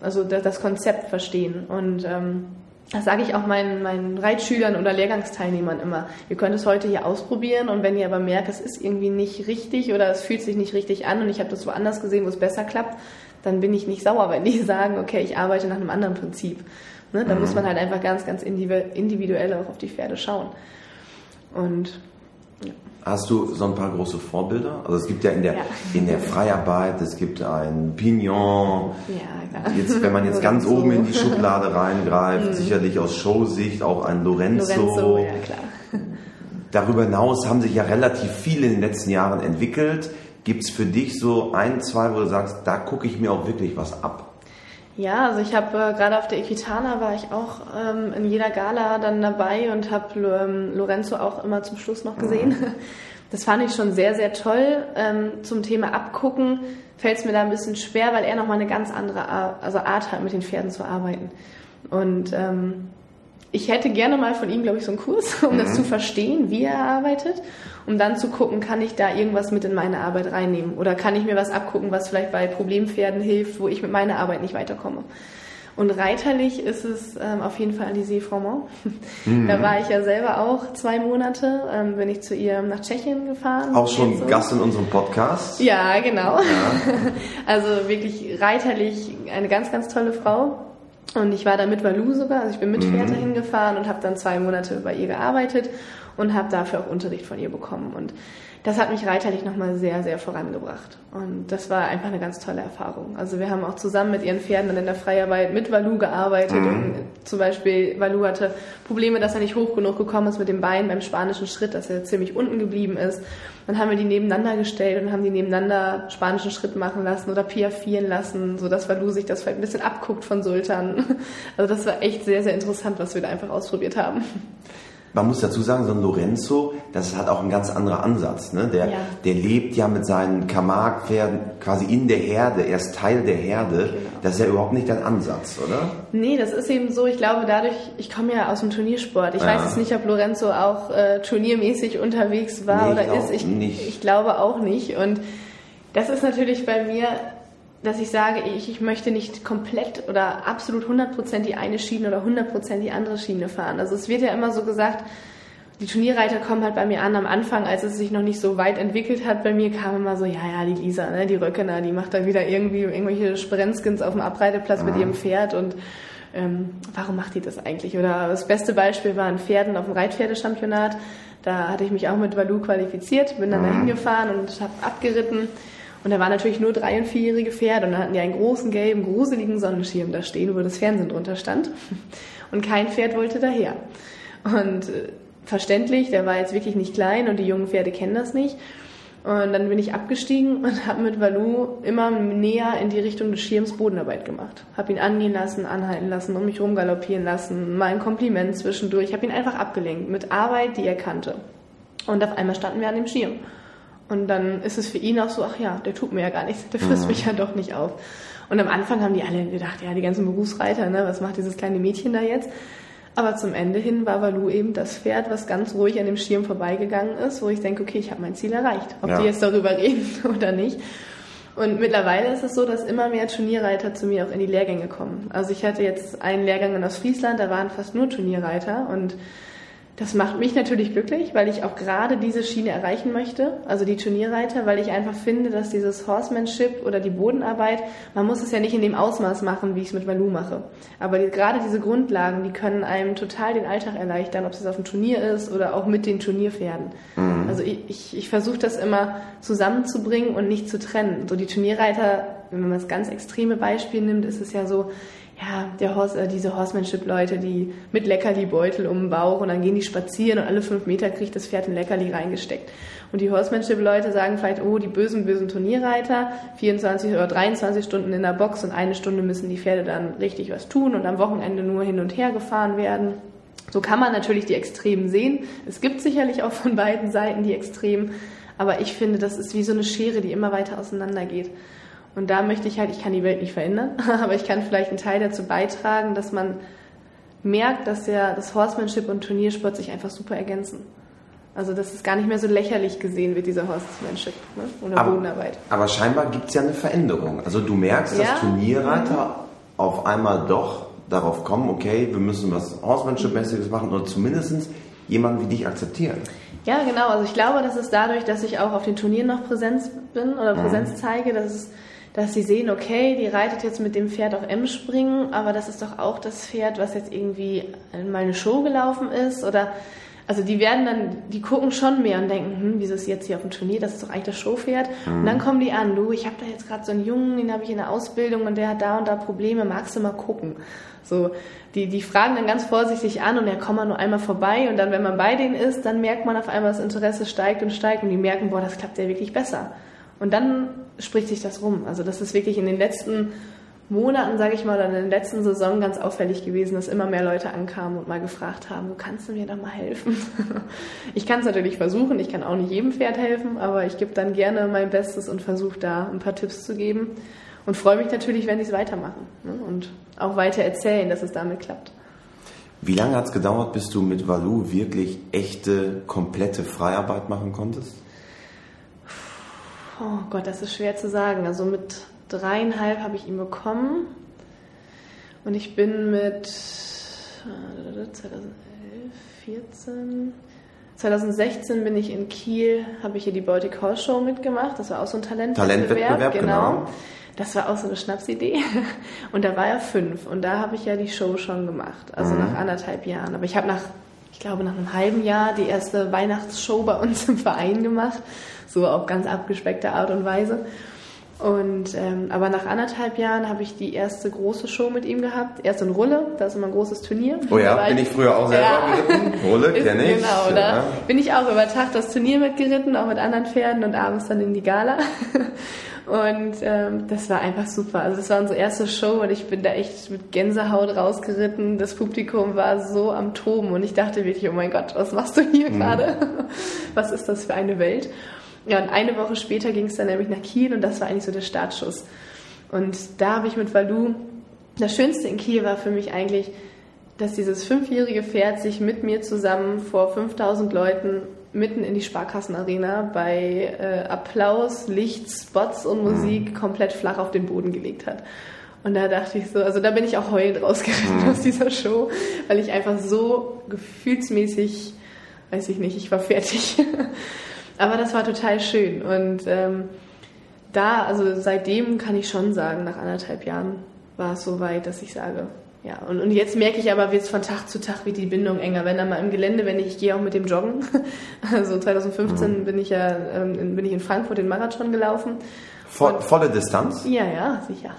Also das, das Konzept verstehen. Und ähm, das sage ich auch meinen, meinen Reitschülern oder Lehrgangsteilnehmern immer. Ihr könnt es heute hier ausprobieren und wenn ihr aber merkt, es ist irgendwie nicht richtig oder es fühlt sich nicht richtig an und ich habe das woanders gesehen, wo es besser klappt, dann bin ich nicht sauer, wenn die sagen, okay, ich arbeite nach einem anderen Prinzip. Ne? Da mhm. muss man halt einfach ganz, ganz individuell auch auf die Pferde schauen. Und. Hast du so ein paar große Vorbilder? Also es gibt ja in der, ja. in der Freiarbeit, es gibt ein Pignon. Ja, klar. Jetzt, wenn man jetzt ganz oben in die Schublade reingreift, mhm. sicherlich aus Showsicht auch ein Lorenzo. Lorenzo, ja klar. Darüber hinaus haben sich ja relativ viele in den letzten Jahren entwickelt. Gibt es für dich so ein, zwei, wo du sagst, da gucke ich mir auch wirklich was ab? Ja, also ich habe äh, gerade auf der Equitana war ich auch ähm, in jeder Gala dann dabei und habe ähm, Lorenzo auch immer zum Schluss noch gesehen. Mhm. Das fand ich schon sehr, sehr toll. Ähm, zum Thema Abgucken fällt es mir da ein bisschen schwer, weil er nochmal eine ganz andere Art, also Art hat, mit den Pferden zu arbeiten. Und ähm, ich hätte gerne mal von ihm, glaube ich, so einen Kurs, um mhm. das zu verstehen, wie er arbeitet, um dann zu gucken, kann ich da irgendwas mit in meine Arbeit reinnehmen oder kann ich mir was abgucken, was vielleicht bei Problempferden hilft, wo ich mit meiner Arbeit nicht weiterkomme. Und reiterlich ist es ähm, auf jeden Fall Alizé Froment. Mhm. Da war ich ja selber auch zwei Monate, ähm, bin ich zu ihr nach Tschechien gefahren. Auch schon so. Gast in unserem Podcast. Ja, genau. Ja. Also wirklich reiterlich eine ganz, ganz tolle Frau. Und ich war da mit Valu sogar, also ich bin mit mhm. Pferd dahin gefahren und habe dann zwei Monate bei ihr gearbeitet und habe dafür auch Unterricht von ihr bekommen. Und das hat mich reiterlich nochmal sehr, sehr vorangebracht. Und das war einfach eine ganz tolle Erfahrung. Also wir haben auch zusammen mit ihren Pferden dann in der Freiarbeit mit Valu gearbeitet. Mhm. Und zum Beispiel Valu hatte Probleme, dass er nicht hoch genug gekommen ist mit dem Bein beim spanischen Schritt, dass er ziemlich unten geblieben ist. Dann haben wir die nebeneinander gestellt und haben die nebeneinander spanischen Schritt machen lassen oder piafieren lassen, sodass Valu sich das vielleicht ein bisschen abguckt von Sultan. Also das war echt sehr, sehr interessant, was wir da einfach ausprobiert haben. Man muss dazu sagen, so ein Lorenzo, das hat auch ein ganz anderer Ansatz. Ne? Der, ja. der lebt ja mit seinen Camargue-Pferden quasi in der Herde, er ist Teil der Herde. Genau. Das ist ja überhaupt nicht dein Ansatz, oder? Nee, das ist eben so. Ich glaube, dadurch, ich komme ja aus dem Turniersport. Ich ja. weiß jetzt nicht, ob Lorenzo auch äh, turniermäßig unterwegs war nee, oder ist. Ich, nicht. ich glaube auch nicht. Und das ist natürlich bei mir dass ich sage, ich, ich möchte nicht komplett oder absolut 100% die eine Schiene oder 100% die andere Schiene fahren. Also es wird ja immer so gesagt, die Turnierreiter kommen halt bei mir an am Anfang, als es sich noch nicht so weit entwickelt hat. Bei mir kam immer so, ja, ja, die Lisa, ne, die Röckener, die macht da wieder irgendwie irgendwelche Sprenzkins auf dem Abreiteplatz mit ihrem Pferd und ähm, warum macht die das eigentlich? Oder das beste Beispiel waren Pferden auf dem Reitpferdechampionat. Da hatte ich mich auch mit Valu qualifiziert, bin dann da hingefahren und habe abgeritten. Und da waren natürlich nur drei- und vierjährige Pferde und dann hatten die einen großen gelben, gruseligen Sonnenschirm da stehen, wo das Fernsehen drunter stand. Und kein Pferd wollte daher. Und äh, verständlich, der war jetzt wirklich nicht klein und die jungen Pferde kennen das nicht. Und dann bin ich abgestiegen und habe mit Valu immer näher in die Richtung des Schirms Bodenarbeit gemacht. Habe ihn angehen lassen, anhalten lassen, um mich rumgaloppieren lassen, mal ein Kompliment zwischendurch. Habe ihn einfach abgelenkt mit Arbeit, die er kannte. Und auf einmal standen wir an dem Schirm. Und dann ist es für ihn auch so, ach ja, der tut mir ja gar nichts, der frisst mhm. mich ja doch nicht auf. Und am Anfang haben die alle gedacht, ja, die ganzen Berufsreiter, ne, was macht dieses kleine Mädchen da jetzt? Aber zum Ende hin war Valu eben das Pferd, was ganz ruhig an dem Schirm vorbeigegangen ist, wo ich denke, okay, ich habe mein Ziel erreicht, ob ja. die jetzt darüber reden oder nicht. Und mittlerweile ist es so, dass immer mehr Turnierreiter zu mir auch in die Lehrgänge kommen. Also ich hatte jetzt einen Lehrgang in Ostfriesland, da waren fast nur Turnierreiter und Das macht mich natürlich glücklich, weil ich auch gerade diese Schiene erreichen möchte, also die Turnierreiter, weil ich einfach finde, dass dieses Horsemanship oder die Bodenarbeit, man muss es ja nicht in dem Ausmaß machen, wie ich es mit Malu mache. Aber die, gerade diese Grundlagen, die können einem total den Alltag erleichtern, ob es auf dem Turnier ist oder auch mit den Turnierpferden. Mhm. Also ich, ich, ich versuche das immer zusammenzubringen und nicht zu trennen. So die Turnierreiter, wenn man das ganz extreme Beispiel nimmt, ist es ja so, ja, der Horse, äh, diese Horsemanship-Leute, die mit Leckerli-Beutel um den Bauch und dann gehen die spazieren und alle fünf Meter kriegt das Pferd ein Leckerli reingesteckt. Und die Horsemanship-Leute sagen vielleicht, oh, die bösen, bösen Turnierreiter, 24 oder 23 Stunden in der Box und eine Stunde müssen die Pferde dann richtig was tun und am Wochenende nur hin und her gefahren werden. So kann man natürlich die Extremen sehen. Es gibt sicherlich auch von beiden Seiten die Extremen, aber ich finde, das ist wie so eine Schere, die immer weiter auseinandergeht. Und da möchte ich halt, ich kann die Welt nicht verändern, aber ich kann vielleicht einen Teil dazu beitragen, dass man merkt, dass ja das Horsemanship und Turniersport sich einfach super ergänzen. Also dass es gar nicht mehr so lächerlich gesehen wird, dieser Horsemanship ne? oder aber, Bodenarbeit. Aber scheinbar gibt es ja eine Veränderung. Also du merkst, dass ja. Turnierreiter mhm. auf einmal doch darauf kommen, okay, wir müssen was Horsemanship-mäßiges machen oder zumindest jemanden wie dich akzeptieren. Ja, genau. Also ich glaube, dass es dadurch, dass ich auch auf den Turnieren noch Präsenz bin oder mhm. Präsenz mhm. zeige, dass es dass sie sehen, okay, die reitet jetzt mit dem Pferd auf M-Springen, aber das ist doch auch das Pferd, was jetzt irgendwie in meine Show gelaufen ist oder also die werden dann, die gucken schon mehr und denken, hm, wieso ist sie jetzt hier auf dem Turnier? Das ist doch eigentlich das Showpferd. Mhm. Und dann kommen die an, du, ich habe da jetzt gerade so einen Jungen, den habe ich in der Ausbildung und der hat da und da Probleme, magst du mal gucken? So, die, die fragen dann ganz vorsichtig an und er kommt mal nur einmal vorbei und dann, wenn man bei denen ist, dann merkt man auf einmal, das Interesse steigt und steigt und die merken, boah, das klappt ja wirklich besser. Und dann spricht sich das rum. Also das ist wirklich in den letzten Monaten, sage ich mal, oder in der letzten Saison ganz auffällig gewesen, dass immer mehr Leute ankamen und mal gefragt haben, du kannst du mir da mal helfen? ich kann es natürlich versuchen, ich kann auch nicht jedem Pferd helfen, aber ich gebe dann gerne mein Bestes und versuche da ein paar Tipps zu geben und freue mich natürlich, wenn sie es weitermachen ne? und auch weiter erzählen, dass es damit klappt. Wie lange hat es gedauert, bis du mit Valu wirklich echte, komplette Freiarbeit machen konntest? Oh Gott, das ist schwer zu sagen. Also mit dreieinhalb habe ich ihn bekommen und ich bin mit 2011, 14, 2016 bin ich in Kiel, habe ich hier die Baltic Horse Show mitgemacht. Das war auch so ein Talentwettbewerb. Talentwettbewerb, genau. genau. Das war auch so eine Schnapsidee. Und da war er fünf. Und da habe ich ja die Show schon gemacht. Also mhm. nach anderthalb Jahren. Aber ich habe nach, ich glaube, nach einem halben Jahr die erste Weihnachtsshow bei uns im Verein gemacht so auf ganz abgespeckte Art und Weise. Und ähm, aber nach anderthalb Jahren habe ich die erste große Show mit ihm gehabt. Erst in Rulle, da ist immer ein großes Turnier. Oh ja, bin ich früher auch selber ja. geritten. Rulle kenne ich. Genau, da ja. bin ich auch über Tag das Turnier mitgeritten, auch mit anderen Pferden und abends dann in die Gala. Und ähm, das war einfach super. Also das war unsere erste Show und ich bin da echt mit Gänsehaut rausgeritten. Das Publikum war so am Toben und ich dachte wirklich, oh mein Gott, was machst du hier mhm. gerade? Was ist das für eine Welt? Ja, und eine Woche später ging es dann nämlich nach Kiel und das war eigentlich so der Startschuss. Und da habe ich mit Valu, das Schönste in Kiel war für mich eigentlich, dass dieses fünfjährige Pferd sich mit mir zusammen vor 5000 Leuten mitten in die Sparkassenarena bei äh, Applaus, Licht, Spots und Musik mhm. komplett flach auf den Boden gelegt hat. Und da dachte ich so, also da bin ich auch heulend rausgeritten mhm. aus dieser Show, weil ich einfach so gefühlsmäßig, weiß ich nicht, ich war fertig. Aber das war total schön. Und ähm, da, also seitdem kann ich schon sagen, nach anderthalb Jahren war es so weit, dass ich sage, ja. Und, und jetzt merke ich aber, wird es von Tag zu Tag wird die Bindung enger. Wenn dann mal im Gelände, wenn ich, ich gehe auch mit dem Joggen. Also 2015 mhm. bin ich ja ähm, bin ich in Frankfurt den Marathon gelaufen. Vo volle Distanz? Ja, ja, sicher.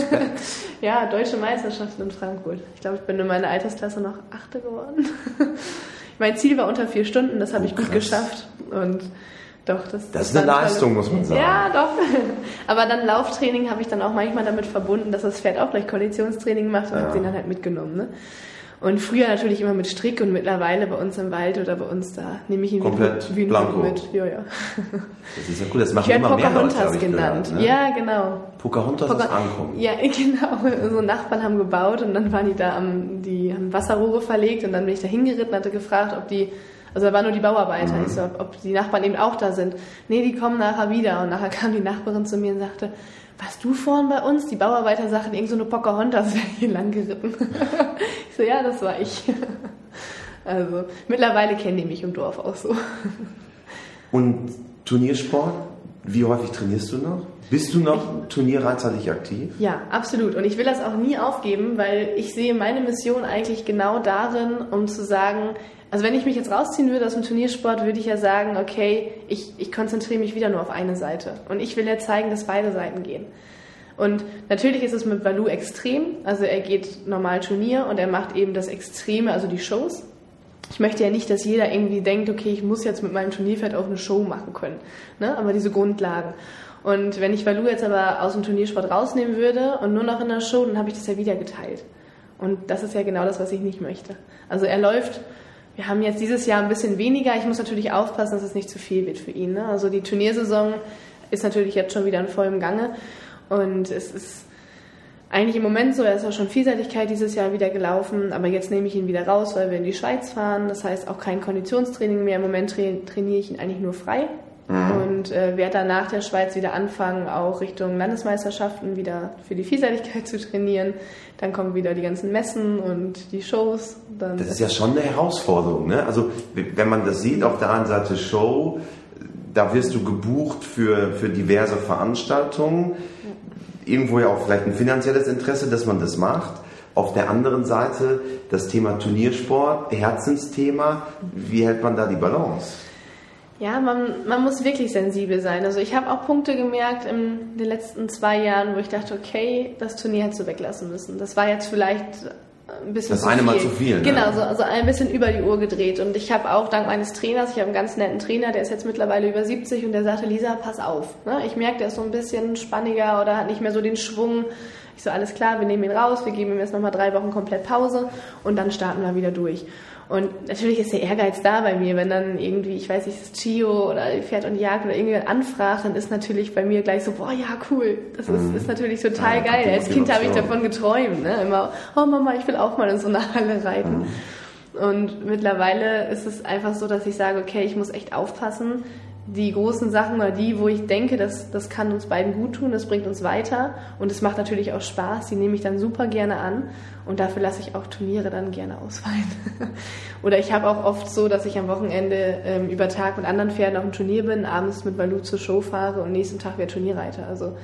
ja, deutsche Meisterschaften in Frankfurt. Ich glaube, ich bin in meiner Altersklasse noch Achte geworden. mein Ziel war unter vier Stunden, das habe oh, ich gut geschafft. Und doch, das, das, das ist eine Leistung, muss man sagen. Ja, doch. Aber dann Lauftraining habe ich dann auch manchmal damit verbunden, dass das Pferd auch gleich Konditionstraining macht und ja. habe den dann halt mitgenommen. Ne? Und früher natürlich immer mit Strick und mittlerweile bei uns im Wald oder bei uns da nehme ich ihn Komplett wie, blanco. mit. Ja, ja. Das ist ja cool, das machen ich immer mehr Leute, genannt. Gehört, ne? Ja, genau. Pocahontas Poca ist ankommen. Ja, genau. So Nachbarn haben gebaut und dann waren die da am, die haben Wasserrohre verlegt und dann bin ich da hingeritten und hatte gefragt, ob die also da waren nur die Bauarbeiter. Mhm. Ich so, ob die Nachbarn eben auch da sind. Nee, die kommen nachher wieder. Und nachher kam die Nachbarin zu mir und sagte, warst du vorhin bei uns? Die Bauarbeiter sagten, irgend so eine Pocahontas wäre hier lang geritten. ich so, ja, das war ich. Also mittlerweile kennen die mich im Dorf auch so. Und Turniersport? Wie häufig trainierst du noch? Bist du noch turnierreizerlich aktiv? Ja, absolut. Und ich will das auch nie aufgeben, weil ich sehe meine Mission eigentlich genau darin, um zu sagen, also wenn ich mich jetzt rausziehen würde aus dem Turniersport, würde ich ja sagen, okay, ich, ich konzentriere mich wieder nur auf eine Seite. Und ich will ja zeigen, dass beide Seiten gehen. Und natürlich ist es mit Balu extrem. Also er geht normal Turnier und er macht eben das Extreme, also die Shows. Ich möchte ja nicht, dass jeder irgendwie denkt, okay, ich muss jetzt mit meinem Turnierpferd auch eine Show machen können. Ne? Aber diese Grundlagen. Und wenn ich Valu jetzt aber aus dem Turniersport rausnehmen würde und nur noch in der Show, dann habe ich das ja wieder geteilt. Und das ist ja genau das, was ich nicht möchte. Also er läuft, wir haben jetzt dieses Jahr ein bisschen weniger. Ich muss natürlich aufpassen, dass es nicht zu viel wird für ihn. Ne? Also die Turniersaison ist natürlich jetzt schon wieder in vollem Gange. Und es ist eigentlich im Moment so, er ist auch schon Vielseitigkeit dieses Jahr wieder gelaufen, aber jetzt nehme ich ihn wieder raus, weil wir in die Schweiz fahren. Das heißt auch kein Konditionstraining mehr. Im Moment trainiere ich ihn eigentlich nur frei mhm. und äh, werde dann nach der Schweiz wieder anfangen, auch Richtung Landesmeisterschaften wieder für die Vielseitigkeit zu trainieren. Dann kommen wieder die ganzen Messen und die Shows. Dann das ist ja schon eine Herausforderung. Ne? Also wenn man das sieht, auf der einen Seite Show, da wirst du gebucht für, für diverse Veranstaltungen irgendwo ja auch vielleicht ein finanzielles Interesse, dass man das macht. Auf der anderen Seite das Thema Turniersport, Herzensthema. Wie hält man da die Balance? Ja, man, man muss wirklich sensibel sein. Also ich habe auch Punkte gemerkt in den letzten zwei Jahren, wo ich dachte, okay, das Turnier hättest du weglassen müssen. Das war jetzt vielleicht ein bisschen das eine viel. Mal zu viel. Ne? Genau, so, also ein bisschen über die Uhr gedreht. Und ich habe auch dank meines Trainers, ich habe einen ganz netten Trainer, der ist jetzt mittlerweile über 70 und der sagte, Lisa, pass auf. Ne? Ich merke, der ist so ein bisschen spanniger oder hat nicht mehr so den Schwung. Ich so, alles klar, wir nehmen ihn raus, wir geben ihm jetzt nochmal drei Wochen komplett Pause und dann starten wir wieder durch. Und natürlich ist der Ehrgeiz da bei mir, wenn dann irgendwie, ich weiß nicht, das Chio oder Pferd und Jagd oder irgendjemand anfragt, dann ist natürlich bei mir gleich so, boah, ja, cool. Das ist, mhm. ist natürlich total ja, geil. Als Kind habe ich davon geträumt, ne? Immer, oh Mama, ich will auch mal in so einer Halle reiten. Mhm. Und mittlerweile ist es einfach so, dass ich sage, okay, ich muss echt aufpassen, die großen Sachen oder die, wo ich denke, das, das kann uns beiden gut tun, das bringt uns weiter und es macht natürlich auch Spaß, die nehme ich dann super gerne an und dafür lasse ich auch Turniere dann gerne ausfallen. oder ich habe auch oft so, dass ich am Wochenende ähm, über Tag mit anderen Pferden auf dem Turnier bin, abends mit Balu zur Show fahre und nächsten Tag wieder Turnierreiter. Also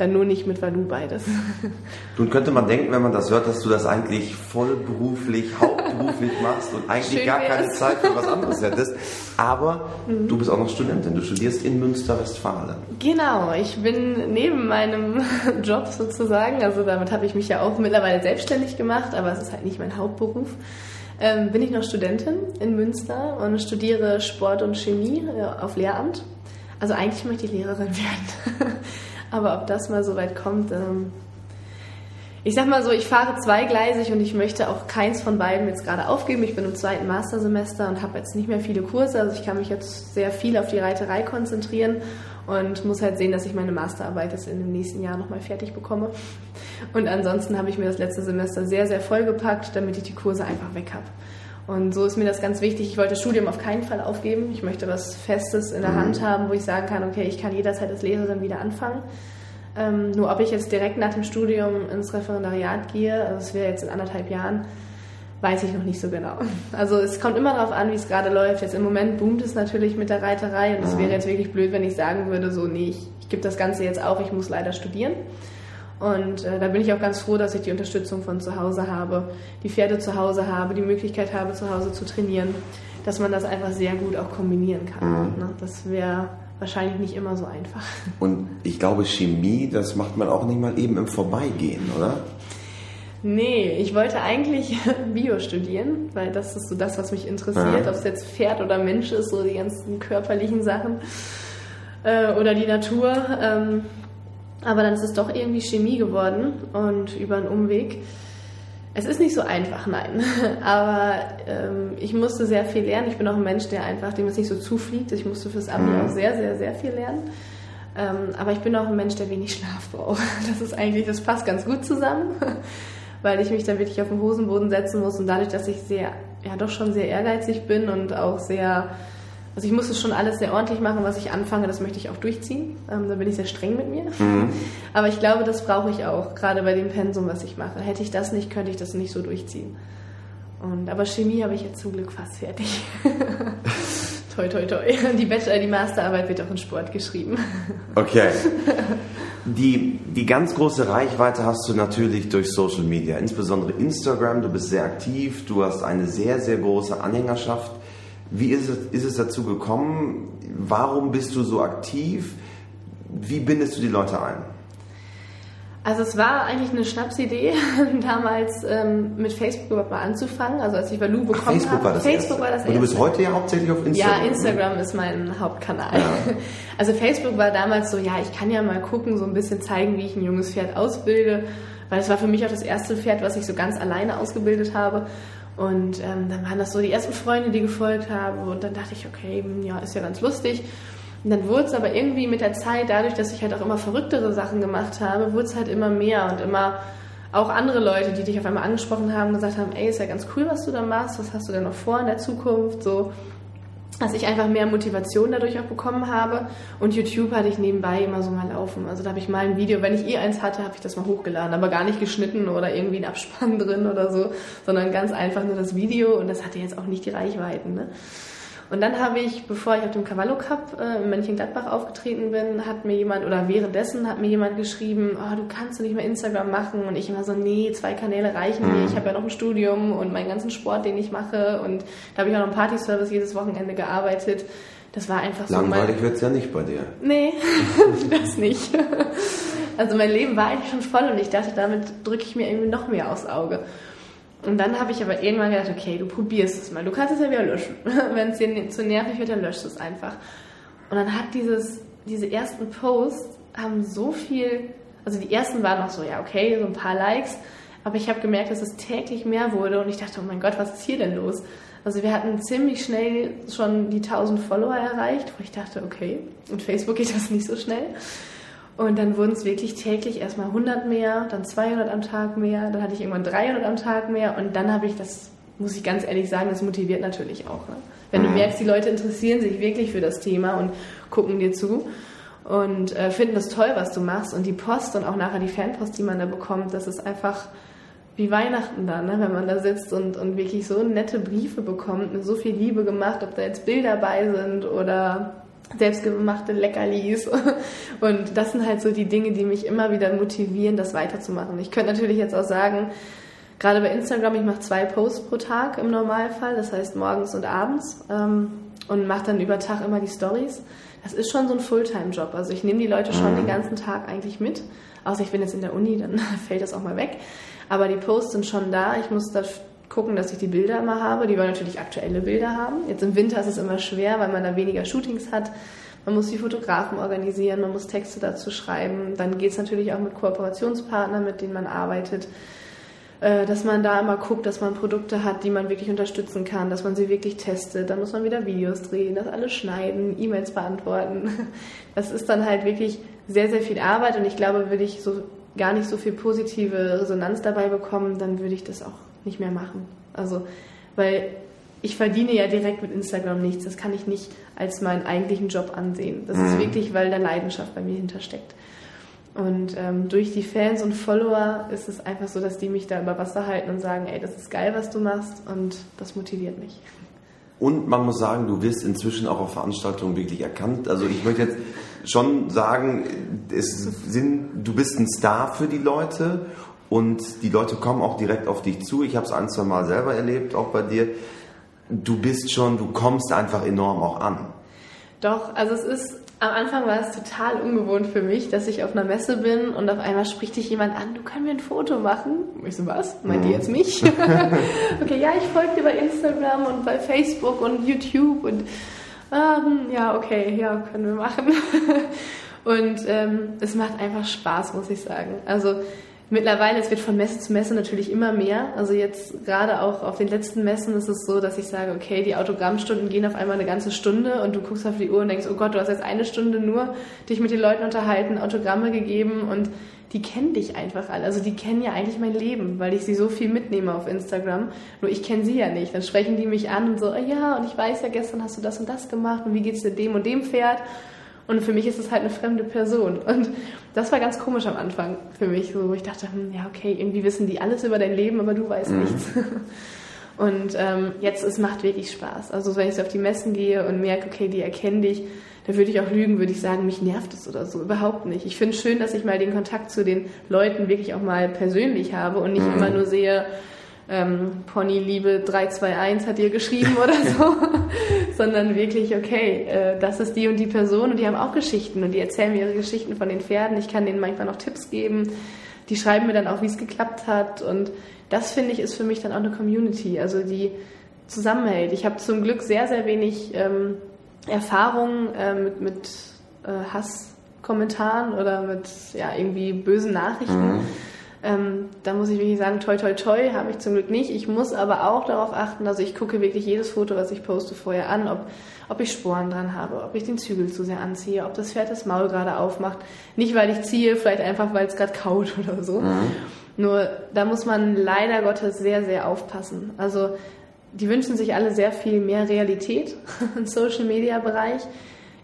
dann nur nicht mit Valu beides. Nun könnte man denken, wenn man das hört, dass du das eigentlich vollberuflich, hauptberuflich machst und eigentlich Schön gar keine Zeit für was anderes hättest. Aber mhm. du bist auch noch Studentin. Du studierst in Münster-Westfalen. Genau. Ich bin neben meinem Job sozusagen, also damit habe ich mich ja auch mittlerweile selbstständig gemacht, aber es ist halt nicht mein Hauptberuf. Ähm, bin ich noch Studentin in Münster und studiere Sport und Chemie äh, auf Lehramt. Also eigentlich möchte ich Lehrerin werden. Aber ob das mal so weit kommt, ähm ich sag mal so, ich fahre zweigleisig und ich möchte auch keins von beiden jetzt gerade aufgeben. Ich bin im zweiten Mastersemester und habe jetzt nicht mehr viele Kurse, also ich kann mich jetzt sehr viel auf die Reiterei konzentrieren und muss halt sehen, dass ich meine Masterarbeit jetzt in dem nächsten Jahr nochmal fertig bekomme. Und ansonsten habe ich mir das letzte Semester sehr, sehr vollgepackt, damit ich die Kurse einfach weg habe. Und so ist mir das ganz wichtig. Ich wollte das Studium auf keinen Fall aufgeben. Ich möchte was Festes in der mhm. Hand haben, wo ich sagen kann, okay, ich kann jederzeit als Lehrerin wieder anfangen. Ähm, nur ob ich jetzt direkt nach dem Studium ins Referendariat gehe, also es wäre jetzt in anderthalb Jahren, weiß ich noch nicht so genau. Also es kommt immer darauf an, wie es gerade läuft. Jetzt im Moment boomt es natürlich mit der Reiterei und es wäre jetzt wirklich blöd, wenn ich sagen würde, so nee, ich, ich gebe das Ganze jetzt auf, ich muss leider studieren. Und äh, da bin ich auch ganz froh, dass ich die Unterstützung von zu Hause habe, die Pferde zu Hause habe, die Möglichkeit habe, zu Hause zu trainieren, dass man das einfach sehr gut auch kombinieren kann. Mhm. Ne? Das wäre wahrscheinlich nicht immer so einfach. Und ich glaube, Chemie, das macht man auch nicht mal eben im Vorbeigehen, oder? Nee, ich wollte eigentlich Bio studieren, weil das ist so das, was mich interessiert, ja. ob es jetzt Pferd oder Mensch ist, so die ganzen körperlichen Sachen äh, oder die Natur. Ähm, aber dann ist es doch irgendwie Chemie geworden und über einen Umweg. Es ist nicht so einfach, nein. Aber ähm, ich musste sehr viel lernen. Ich bin auch ein Mensch, der einfach, dem es nicht so zufliegt. Ich musste fürs Abi auch sehr, sehr, sehr viel lernen. Ähm, aber ich bin auch ein Mensch, der wenig Schlaf braucht. Das ist eigentlich, das passt ganz gut zusammen, weil ich mich dann wirklich auf den Hosenboden setzen muss und dadurch, dass ich sehr, ja doch schon sehr ehrgeizig bin und auch sehr also ich muss es schon alles sehr ordentlich machen, was ich anfange, das möchte ich auch durchziehen. Ähm, da bin ich sehr streng mit mir. Mhm. Aber ich glaube, das brauche ich auch, gerade bei dem Pensum, was ich mache. Hätte ich das nicht, könnte ich das nicht so durchziehen. Und, aber Chemie habe ich jetzt zum Glück fast fertig. toi, toi, toi. Die Bachelor, die Masterarbeit wird auch in Sport geschrieben. Okay. Die, die ganz große Reichweite hast du natürlich durch Social Media, insbesondere Instagram. Du bist sehr aktiv, du hast eine sehr, sehr große Anhängerschaft. Wie ist es, ist es dazu gekommen? Warum bist du so aktiv? Wie bindest du die Leute ein? Also es war eigentlich eine Schnapsidee, damals ähm, mit Facebook überhaupt mal anzufangen. Also als ich Valu bekommen Ach, Facebook habe. War das Facebook erste. war das erste. Und du bist heute ja hauptsächlich auf Instagram. Ja, Instagram ist mein Hauptkanal. Ja. Also Facebook war damals so, ja, ich kann ja mal gucken, so ein bisschen zeigen, wie ich ein junges Pferd ausbilde. Weil es war für mich auch das erste Pferd, was ich so ganz alleine ausgebildet habe. Und ähm, dann waren das so die ersten Freunde, die gefolgt haben. Und dann dachte ich, okay, ja, ist ja ganz lustig. Und dann wurde es aber irgendwie mit der Zeit, dadurch, dass ich halt auch immer verrücktere Sachen gemacht habe, wurde es halt immer mehr und immer auch andere Leute, die dich auf einmal angesprochen haben, gesagt haben, ey, ist ja ganz cool, was du da machst, was hast du denn noch vor in der Zukunft, so, dass ich einfach mehr Motivation dadurch auch bekommen habe. Und YouTube hatte ich nebenbei immer so mal laufen, also da habe ich mal ein Video, wenn ich eh eins hatte, habe ich das mal hochgeladen, aber gar nicht geschnitten oder irgendwie ein Abspann drin oder so, sondern ganz einfach nur das Video. Und das hatte jetzt auch nicht die Reichweiten, ne? Und dann habe ich, bevor ich auf dem Cavallo Cup äh, in Mönchengladbach aufgetreten bin, hat mir jemand, oder währenddessen hat mir jemand geschrieben, oh, du kannst nicht mehr Instagram machen. Und ich immer so, nee, zwei Kanäle reichen mir. Ich habe ja noch ein Studium und meinen ganzen Sport, den ich mache. Und da habe ich auch noch einen Partyservice jedes Wochenende gearbeitet. Das war einfach so. Langweilig wird es ja nicht bei dir. Nee, das nicht. Also mein Leben war eigentlich schon voll und ich dachte, damit drücke ich mir irgendwie noch mehr aufs Auge. Und dann habe ich aber irgendwann gedacht, okay, du probierst es mal. Du kannst es ja wieder löschen. Wenn es dir zu nervig wird, dann löscht es einfach. Und dann hat dieses, diese ersten Posts haben so viel, also die ersten waren noch so, ja, okay, so ein paar Likes. Aber ich habe gemerkt, dass es täglich mehr wurde und ich dachte, oh mein Gott, was ist hier denn los? Also wir hatten ziemlich schnell schon die 1000 Follower erreicht, wo ich dachte, okay, und Facebook geht das nicht so schnell. Und dann wurden es wirklich täglich erstmal 100 mehr, dann 200 am Tag mehr, dann hatte ich irgendwann 300 am Tag mehr und dann habe ich das, muss ich ganz ehrlich sagen, das motiviert natürlich auch. Ne? Wenn du mhm. merkst, die Leute interessieren sich wirklich für das Thema und gucken dir zu und äh, finden das toll, was du machst und die Post und auch nachher die Fanpost, die man da bekommt, das ist einfach wie Weihnachten da, ne? wenn man da sitzt und, und wirklich so nette Briefe bekommt, mit so viel Liebe gemacht, ob da jetzt Bilder bei sind oder selbstgemachte Leckerlis. Und das sind halt so die Dinge, die mich immer wieder motivieren, das weiterzumachen. Ich könnte natürlich jetzt auch sagen, gerade bei Instagram, ich mache zwei Posts pro Tag im Normalfall, das heißt morgens und abends ähm, und mache dann über Tag immer die Stories. Das ist schon so ein Fulltime-Job. Also ich nehme die Leute schon den mhm. ganzen Tag eigentlich mit. Außer ich bin jetzt in der Uni, dann fällt das auch mal weg. Aber die Posts sind schon da. Ich muss da gucken, dass ich die Bilder immer habe. Die wollen natürlich aktuelle Bilder haben. Jetzt im Winter ist es immer schwer, weil man da weniger Shootings hat. Man muss die Fotografen organisieren, man muss Texte dazu schreiben. Dann geht es natürlich auch mit Kooperationspartnern, mit denen man arbeitet. Äh, dass man da immer guckt, dass man Produkte hat, die man wirklich unterstützen kann, dass man sie wirklich testet. Dann muss man wieder Videos drehen, das alles schneiden, E-Mails beantworten. Das ist dann halt wirklich sehr, sehr viel Arbeit und ich glaube, würde ich so gar nicht so viel positive Resonanz dabei bekommen, dann würde ich das auch nicht mehr machen. Also, weil ich verdiene ja direkt mit Instagram nichts. Das kann ich nicht als meinen eigentlichen Job ansehen. Das mhm. ist wirklich, weil da Leidenschaft bei mir hintersteckt. Und ähm, durch die Fans und Follower ist es einfach so, dass die mich da über Wasser halten und sagen, ey, das ist geil, was du machst und das motiviert mich. Und man muss sagen, du wirst inzwischen auch auf Veranstaltungen wirklich erkannt. Also ich möchte jetzt schon sagen, es sind, du bist ein Star für die Leute und die Leute kommen auch direkt auf dich zu. Ich habe es ein, zwei Mal selber erlebt, auch bei dir. Du bist schon, du kommst einfach enorm auch an. Doch, also es ist, am Anfang war es total ungewohnt für mich, dass ich auf einer Messe bin und auf einmal spricht dich jemand an, du kannst mir ein Foto machen. Ich so, was? Meint mhm. ihr jetzt mich? okay, ja, ich folge dir bei Instagram und bei Facebook und YouTube und ähm, ja, okay, ja, können wir machen. und ähm, es macht einfach Spaß, muss ich sagen. Also Mittlerweile, es wird von Messe zu Messe natürlich immer mehr. Also jetzt gerade auch auf den letzten Messen ist es so, dass ich sage, okay, die Autogrammstunden gehen auf einmal eine ganze Stunde und du guckst auf die Uhr und denkst, oh Gott, du hast jetzt eine Stunde nur dich mit den Leuten unterhalten, Autogramme gegeben und die kennen dich einfach alle. Also die kennen ja eigentlich mein Leben, weil ich sie so viel mitnehme auf Instagram. Nur ich kenne sie ja nicht. Dann sprechen die mich an und so, oh ja, und ich weiß ja, gestern hast du das und das gemacht und wie geht's dir dem und dem Pferd? Und für mich ist es halt eine fremde Person. Und das war ganz komisch am Anfang für mich, so, wo ich dachte, hm, ja, okay, irgendwie wissen die alles über dein Leben, aber du weißt mhm. nichts. Und ähm, jetzt, es macht wirklich Spaß. Also wenn ich so auf die Messen gehe und merke, okay, die erkennen dich, da würde ich auch lügen, würde ich sagen, mich nervt es oder so. Überhaupt nicht. Ich finde es schön, dass ich mal den Kontakt zu den Leuten wirklich auch mal persönlich habe und nicht mhm. immer nur sehe, ähm, Ponyliebe 321 hat ihr geschrieben oder so, sondern wirklich, okay, äh, das ist die und die Person und die haben auch Geschichten und die erzählen mir ihre Geschichten von den Pferden. Ich kann denen manchmal noch Tipps geben. Die schreiben mir dann auch, wie es geklappt hat und das finde ich ist für mich dann auch eine Community, also die zusammenhält. Ich habe zum Glück sehr, sehr wenig ähm, Erfahrung äh, mit, mit äh, Hasskommentaren oder mit ja, irgendwie bösen Nachrichten. Mhm. Ähm, da muss ich wirklich sagen, toi toi toi habe ich zum Glück nicht. Ich muss aber auch darauf achten, also ich gucke wirklich jedes Foto, was ich poste, vorher an, ob, ob ich Sporen dran habe, ob ich den Zügel zu sehr anziehe, ob das Pferd das Maul gerade aufmacht. Nicht, weil ich ziehe, vielleicht einfach, weil es gerade kaut oder so. Mhm. Nur da muss man leider Gottes sehr, sehr aufpassen. Also die wünschen sich alle sehr viel mehr Realität im Social-Media-Bereich.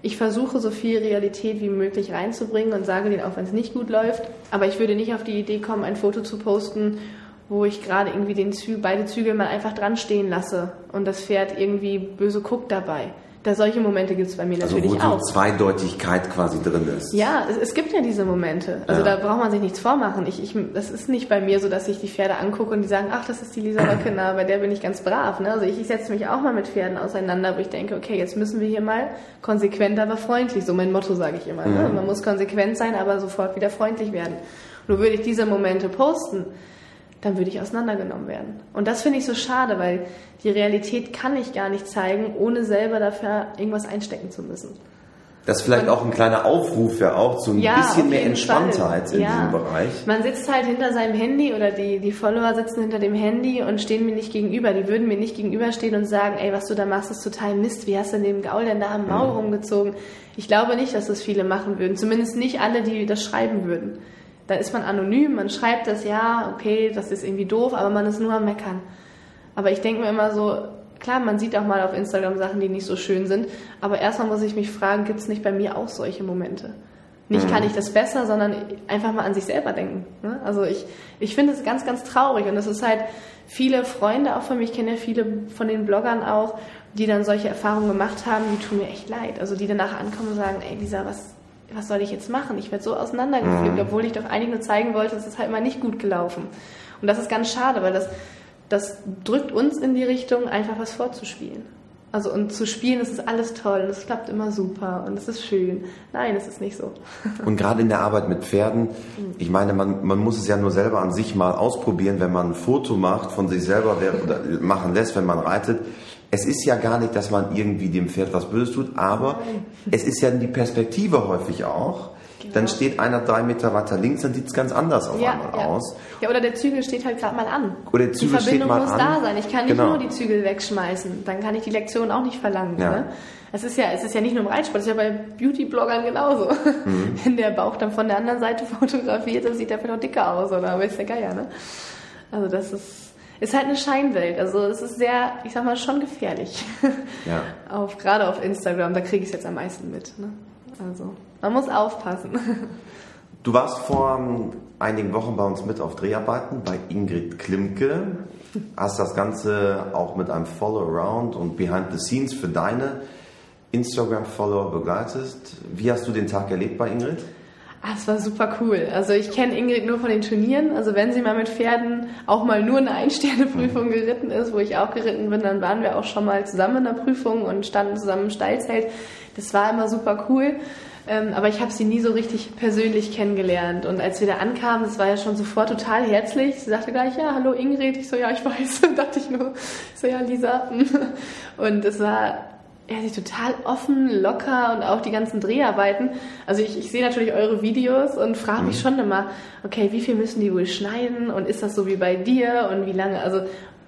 Ich versuche so viel Realität wie möglich reinzubringen und sage denen auch, wenn es nicht gut läuft. Aber ich würde nicht auf die Idee kommen, ein Foto zu posten, wo ich gerade irgendwie den Zü beide Zügel mal einfach dran stehen lasse und das Pferd irgendwie böse guckt dabei da solche Momente gibt es bei mir also natürlich wo auch. So Zweideutigkeit quasi drin ist. Ja, es, es gibt ja diese Momente. Also ja. da braucht man sich nichts vormachen. Ich, ich, das ist nicht bei mir so, dass ich die Pferde angucke und die sagen, ach, das ist die Lisa Röckener, bei der bin ich ganz brav. Ne? Also ich, ich setze mich auch mal mit Pferden auseinander, wo ich denke, okay, jetzt müssen wir hier mal konsequent, aber freundlich. So mein Motto sage ich immer. Ne? Mhm. Ne? Man muss konsequent sein, aber sofort wieder freundlich werden. Nur würde ich diese Momente posten, dann würde ich auseinandergenommen werden. Und das finde ich so schade, weil die Realität kann ich gar nicht zeigen, ohne selber dafür irgendwas einstecken zu müssen. Das ist vielleicht und, auch ein kleiner Aufruf ja auch zu ein ja, bisschen mehr Entspanntheit Fall. in ja. diesem Bereich. Man sitzt halt hinter seinem Handy oder die, die Follower sitzen hinter dem Handy und stehen mir nicht gegenüber. Die würden mir nicht gegenüberstehen und sagen, ey, was du da machst, ist total Mist. Wie hast du den Gaul denn da am Maul mhm. rumgezogen? Ich glaube nicht, dass das viele machen würden. Zumindest nicht alle, die das schreiben würden. Da ist man anonym, man schreibt das, ja, okay, das ist irgendwie doof, aber man ist nur am Meckern. Aber ich denke mir immer so, klar, man sieht auch mal auf Instagram Sachen, die nicht so schön sind, aber erstmal muss ich mich fragen, gibt es nicht bei mir auch solche Momente? Nicht kann mhm. ich das besser, sondern einfach mal an sich selber denken. Ne? Also ich, ich finde es ganz, ganz traurig und es ist halt viele Freunde auch von mir, ich kenne ja viele von den Bloggern auch, die dann solche Erfahrungen gemacht haben, die tun mir echt leid. Also die danach ankommen und sagen, ey Lisa, was, was soll ich jetzt machen? Ich werde so auseinandergeführt, mhm. obwohl ich doch einigen nur zeigen wollte, es ist halt mal nicht gut gelaufen. Und das ist ganz schade, weil das, das drückt uns in die Richtung, einfach was vorzuspielen. Also und zu spielen, das ist alles toll und es klappt immer super und es ist schön. Nein, es ist nicht so. Und gerade in der Arbeit mit Pferden, mhm. ich meine, man, man muss es ja nur selber an sich mal ausprobieren, wenn man ein Foto macht von sich selber oder machen lässt, wenn man reitet es ist ja gar nicht, dass man irgendwie dem Pferd was Böses tut, aber Nein. es ist ja die Perspektive häufig auch. Genau. Dann steht einer drei Meter weiter links, dann sieht es ganz anders auf ja, einmal ja. aus. Ja, oder der Zügel steht halt gerade mal an. Oder der Zügel die Verbindung steht mal muss an. da sein. Ich kann nicht genau. nur die Zügel wegschmeißen. Dann kann ich die Lektion auch nicht verlangen. Ja. Ne? Es ist ja, es ist ja nicht nur im Reitsport, es ist ja bei Beauty-Bloggern genauso. Mhm. Wenn der Bauch dann von der anderen Seite fotografiert, dann sieht der vielleicht auch dicker aus, oder? Ist der Geier, ne? Also das ist ist halt eine Scheinwelt. Also es ist sehr, ich sag mal, schon gefährlich. Ja. auf, gerade auf Instagram, da kriege ich es jetzt am meisten mit. Ne? Also man muss aufpassen. Du warst vor um, einigen Wochen bei uns mit auf Dreharbeiten bei Ingrid Klimke. Hast das Ganze auch mit einem Follow-Around und Behind the Scenes für deine Instagram-Follower begleitet. Wie hast du den Tag erlebt bei Ingrid? Ah, es war super cool. Also ich kenne Ingrid nur von den Turnieren. Also wenn sie mal mit Pferden auch mal nur eine Ein-Sterne-Prüfung geritten ist, wo ich auch geritten bin, dann waren wir auch schon mal zusammen in der Prüfung und standen zusammen im Stallzelt. Das war immer super cool. Ähm, aber ich habe sie nie so richtig persönlich kennengelernt. Und als wir da ankamen, das war ja schon sofort total herzlich. Sie sagte gleich, ja, hallo Ingrid. Ich so, ja, ich weiß. dachte ich nur, so, ja, Lisa. Und es war er ist total offen, locker und auch die ganzen Dreharbeiten. Also ich, ich sehe natürlich eure Videos und frage mich mhm. schon immer, okay, wie viel müssen die wohl schneiden und ist das so wie bei dir und wie lange? Also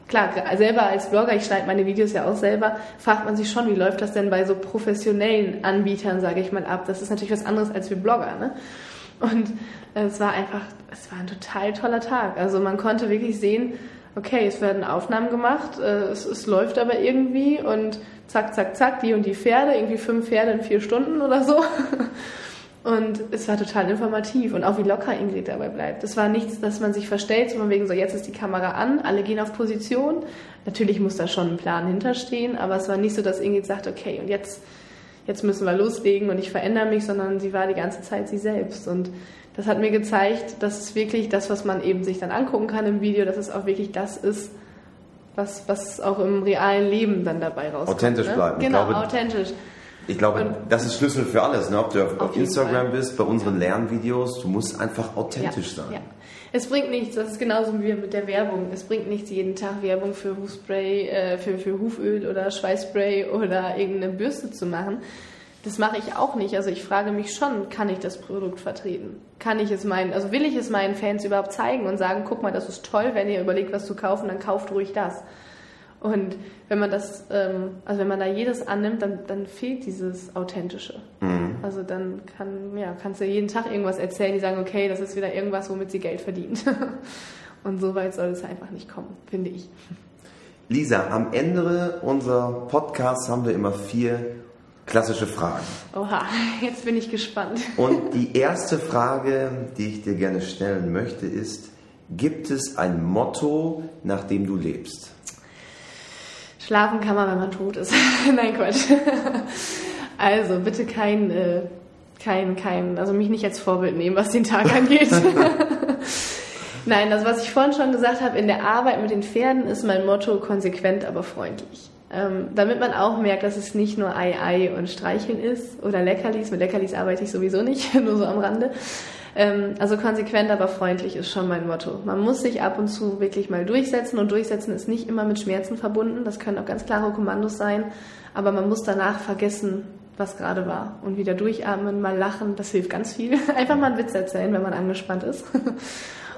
klar, selber als Blogger, ich schneide meine Videos ja auch selber, fragt man sich schon, wie läuft das denn bei so professionellen Anbietern, sage ich mal, ab. Das ist natürlich was anderes als wir Blogger, ne? Und es war einfach, es war ein total toller Tag. Also man konnte wirklich sehen, okay, es werden Aufnahmen gemacht, äh, es, es läuft aber irgendwie und zack, zack, zack, die und die Pferde, irgendwie fünf Pferde in vier Stunden oder so. Und es war total informativ und auch wie locker Ingrid dabei bleibt. Es war nichts, dass man sich verstellt, so von wegen so, jetzt ist die Kamera an, alle gehen auf Position. Natürlich muss da schon ein Plan hinterstehen, aber es war nicht so, dass Ingrid sagt, okay, und jetzt, jetzt müssen wir loslegen und ich verändere mich, sondern sie war die ganze Zeit sie selbst. Und das hat mir gezeigt, dass es wirklich das, was man eben sich dann angucken kann im Video, dass es auch wirklich das ist, was, was auch im realen Leben dann dabei rauskommt. Authentisch ne? bleiben. Genau, glaube, authentisch. Ich glaube, Und- das ist Schlüssel für alles. Ne? Ob du auf, auf Instagram Fall. bist, bei unseren Lernvideos, du musst einfach authentisch ja, sein. Ja. Es bringt nichts, das ist genauso wie mit der Werbung. Es bringt nichts, jeden Tag Werbung für Hufspray, äh, für, für Huföl oder Schweißspray oder irgendeine Bürste zu machen. Das mache ich auch nicht. Also ich frage mich schon, kann ich das Produkt vertreten? Kann ich es meinen, also will ich es meinen Fans überhaupt zeigen und sagen, guck mal, das ist toll, wenn ihr überlegt, was zu kaufen, dann kauft ruhig das. Und wenn man das, ähm, also wenn man da jedes annimmt, dann, dann fehlt dieses Authentische. Also dann kann, ja, kannst du jeden Tag irgendwas erzählen, die sagen, okay, das ist wieder irgendwas, womit sie Geld verdient. Und so weit soll es einfach nicht kommen, finde ich. Lisa, am Ende unserer Podcasts haben wir immer vier klassische Fragen. Oha, jetzt bin ich gespannt. Und die erste Frage, die ich dir gerne stellen möchte, ist, gibt es ein Motto, nach dem du lebst? Schlafen kann man, wenn man tot ist. Nein, Quatsch. Also bitte kein, äh, kein, kein, also mich nicht als Vorbild nehmen, was den Tag angeht. Nein, das, was ich vorhin schon gesagt habe, in der Arbeit mit den Pferden ist mein Motto konsequent, aber freundlich. Ähm, damit man auch merkt, dass es nicht nur Ei, Ei und Streicheln ist oder Leckerlis. Mit Leckerlis arbeite ich sowieso nicht, nur so am Rande. Ähm, also konsequent, aber freundlich ist schon mein Motto. Man muss sich ab und zu wirklich mal durchsetzen und durchsetzen ist nicht immer mit Schmerzen verbunden. Das können auch ganz klare Kommandos sein, aber man muss danach vergessen, was gerade war und wieder durchatmen, mal lachen. Das hilft ganz viel. Einfach mal einen Witz erzählen, wenn man angespannt ist.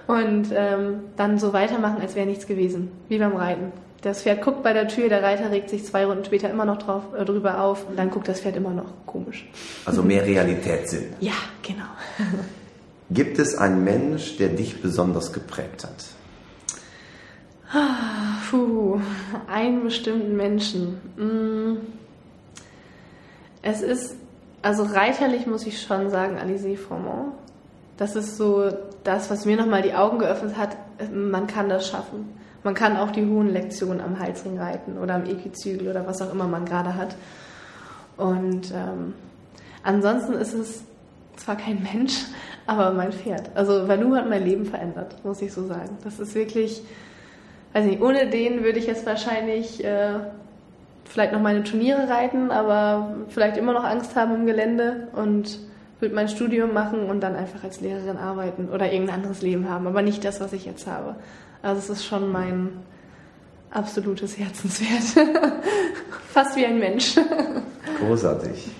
Und ähm, dann so weitermachen, als wäre nichts gewesen, wie beim Reiten. Das Pferd guckt bei der Tür, der Reiter regt sich zwei Runden später immer noch drauf, äh, drüber auf und dann guckt das Pferd immer noch komisch. Also mehr Realitätssinn. Ja, genau. Gibt es einen Mensch, der dich besonders geprägt hat? Puh, einen bestimmten Menschen. Mm. Es ist, also reiterlich muss ich schon sagen, Alizé Formant. Das ist so das, was mir nochmal die Augen geöffnet hat. Man kann das schaffen. Man kann auch die hohen Lektionen am Halsring reiten oder am Equizügel oder was auch immer man gerade hat. Und ähm, ansonsten ist es zwar kein Mensch, aber mein Pferd. Also Valu hat mein Leben verändert, muss ich so sagen. Das ist wirklich, weiß nicht, ohne den würde ich jetzt wahrscheinlich äh, vielleicht noch meine Turniere reiten, aber vielleicht immer noch Angst haben im Gelände und würde mein Studium machen und dann einfach als Lehrerin arbeiten oder irgendein anderes Leben haben, aber nicht das, was ich jetzt habe. Also es ist schon mein absolutes Herzenswert. Fast wie ein Mensch. Großartig.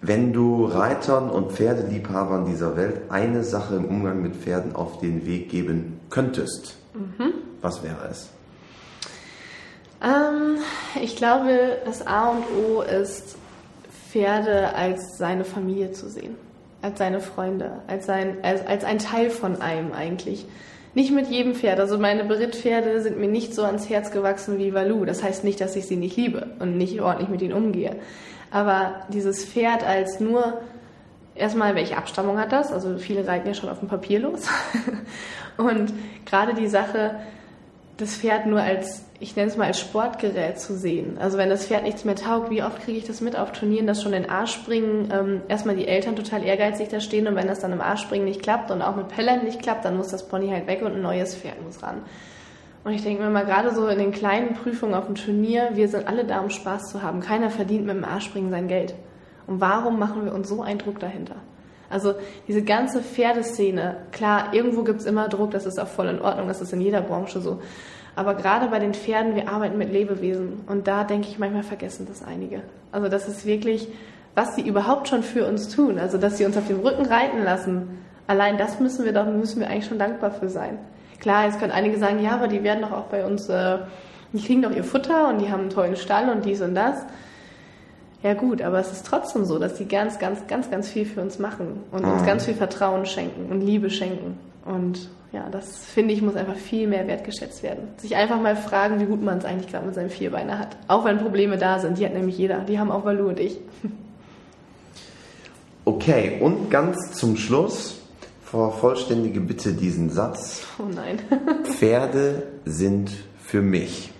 Wenn du Reitern und Pferdeliebhabern dieser Welt eine Sache im Umgang mit Pferden auf den Weg geben könntest, was wäre es? Ähm, ich glaube, das A und O ist, Pferde als seine Familie zu sehen, als seine Freunde, als, sein, als, als ein Teil von einem eigentlich. Nicht mit jedem Pferd. Also meine Berittpferde sind mir nicht so ans Herz gewachsen wie Valu. Das heißt nicht, dass ich sie nicht liebe und nicht ordentlich mit ihnen umgehe. Aber dieses Pferd als nur erstmal, welche Abstammung hat das? Also viele reiten ja schon auf dem Papier los. Und gerade die Sache, das Pferd nur als, ich nenne es mal als Sportgerät zu sehen. Also wenn das Pferd nichts mehr taugt, wie oft kriege ich das mit auf Turnieren, dass schon in A-Springen ähm, erstmal die Eltern total ehrgeizig da stehen und wenn das dann im A-Springen nicht klappt und auch mit Pellern nicht klappt, dann muss das Pony halt weg und ein neues Pferd muss ran. Und ich denke mir mal, gerade so in den kleinen Prüfungen auf dem Turnier, wir sind alle da, um Spaß zu haben. Keiner verdient mit dem A-Springen sein Geld. Und warum machen wir uns so einen Druck dahinter? Also diese ganze Pferdeszene, klar, irgendwo gibt's immer Druck, das ist auch voll in Ordnung, das ist in jeder Branche so. Aber gerade bei den Pferden, wir arbeiten mit Lebewesen und da denke ich manchmal vergessen das einige. Also das ist wirklich, was sie überhaupt schon für uns tun, also dass sie uns auf dem Rücken reiten lassen. Allein das müssen wir doch, müssen wir eigentlich schon dankbar für sein. Klar, jetzt können einige sagen, ja, aber die werden doch auch bei uns, äh, die kriegen doch ihr Futter und die haben einen tollen Stall und dies und das. Ja gut, aber es ist trotzdem so, dass die ganz, ganz, ganz, ganz viel für uns machen und uns Mhm. ganz viel Vertrauen schenken und Liebe schenken. Und ja, das finde ich muss einfach viel mehr wertgeschätzt werden. Sich einfach mal fragen, wie gut man es eigentlich gerade mit seinem Vierbeiner hat. Auch wenn Probleme da sind, die hat nämlich jeder. Die haben auch Valu und ich. Okay, und ganz zum Schluss, vervollständige bitte diesen Satz. Oh nein. Pferde sind für mich.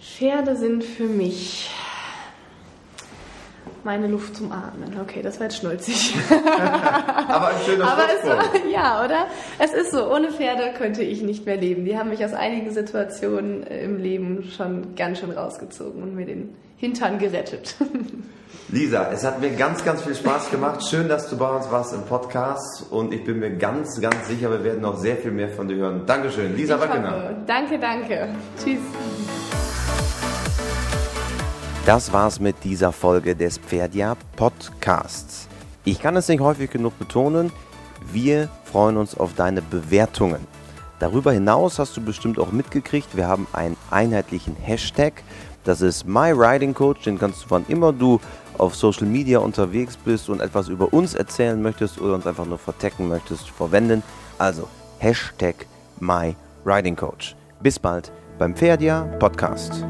Pferde sind für mich meine Luft zum Atmen. Okay, das war jetzt schnulzig. Aber ein schöner Aber es, ja, oder? Es ist so, ohne Pferde könnte ich nicht mehr leben. Die haben mich aus einigen Situationen im Leben schon ganz schön rausgezogen und mir den Hintern gerettet. Lisa, es hat mir ganz, ganz viel Spaß gemacht. Schön, dass du bei uns warst im Podcast und ich bin mir ganz, ganz sicher, wir werden noch sehr viel mehr von dir hören. Dankeschön, Lisa Wackener. Danke, danke. Tschüss. Das war's mit dieser Folge des Pferdia Podcasts. Ich kann es nicht häufig genug betonen, wir freuen uns auf deine Bewertungen. Darüber hinaus hast du bestimmt auch mitgekriegt, wir haben einen einheitlichen Hashtag. Das ist MyRidingCoach, den kannst du wann immer du auf Social Media unterwegs bist und etwas über uns erzählen möchtest oder uns einfach nur vertecken möchtest, verwenden. Also Hashtag MyRidingCoach. Bis bald beim Pferdia Podcast.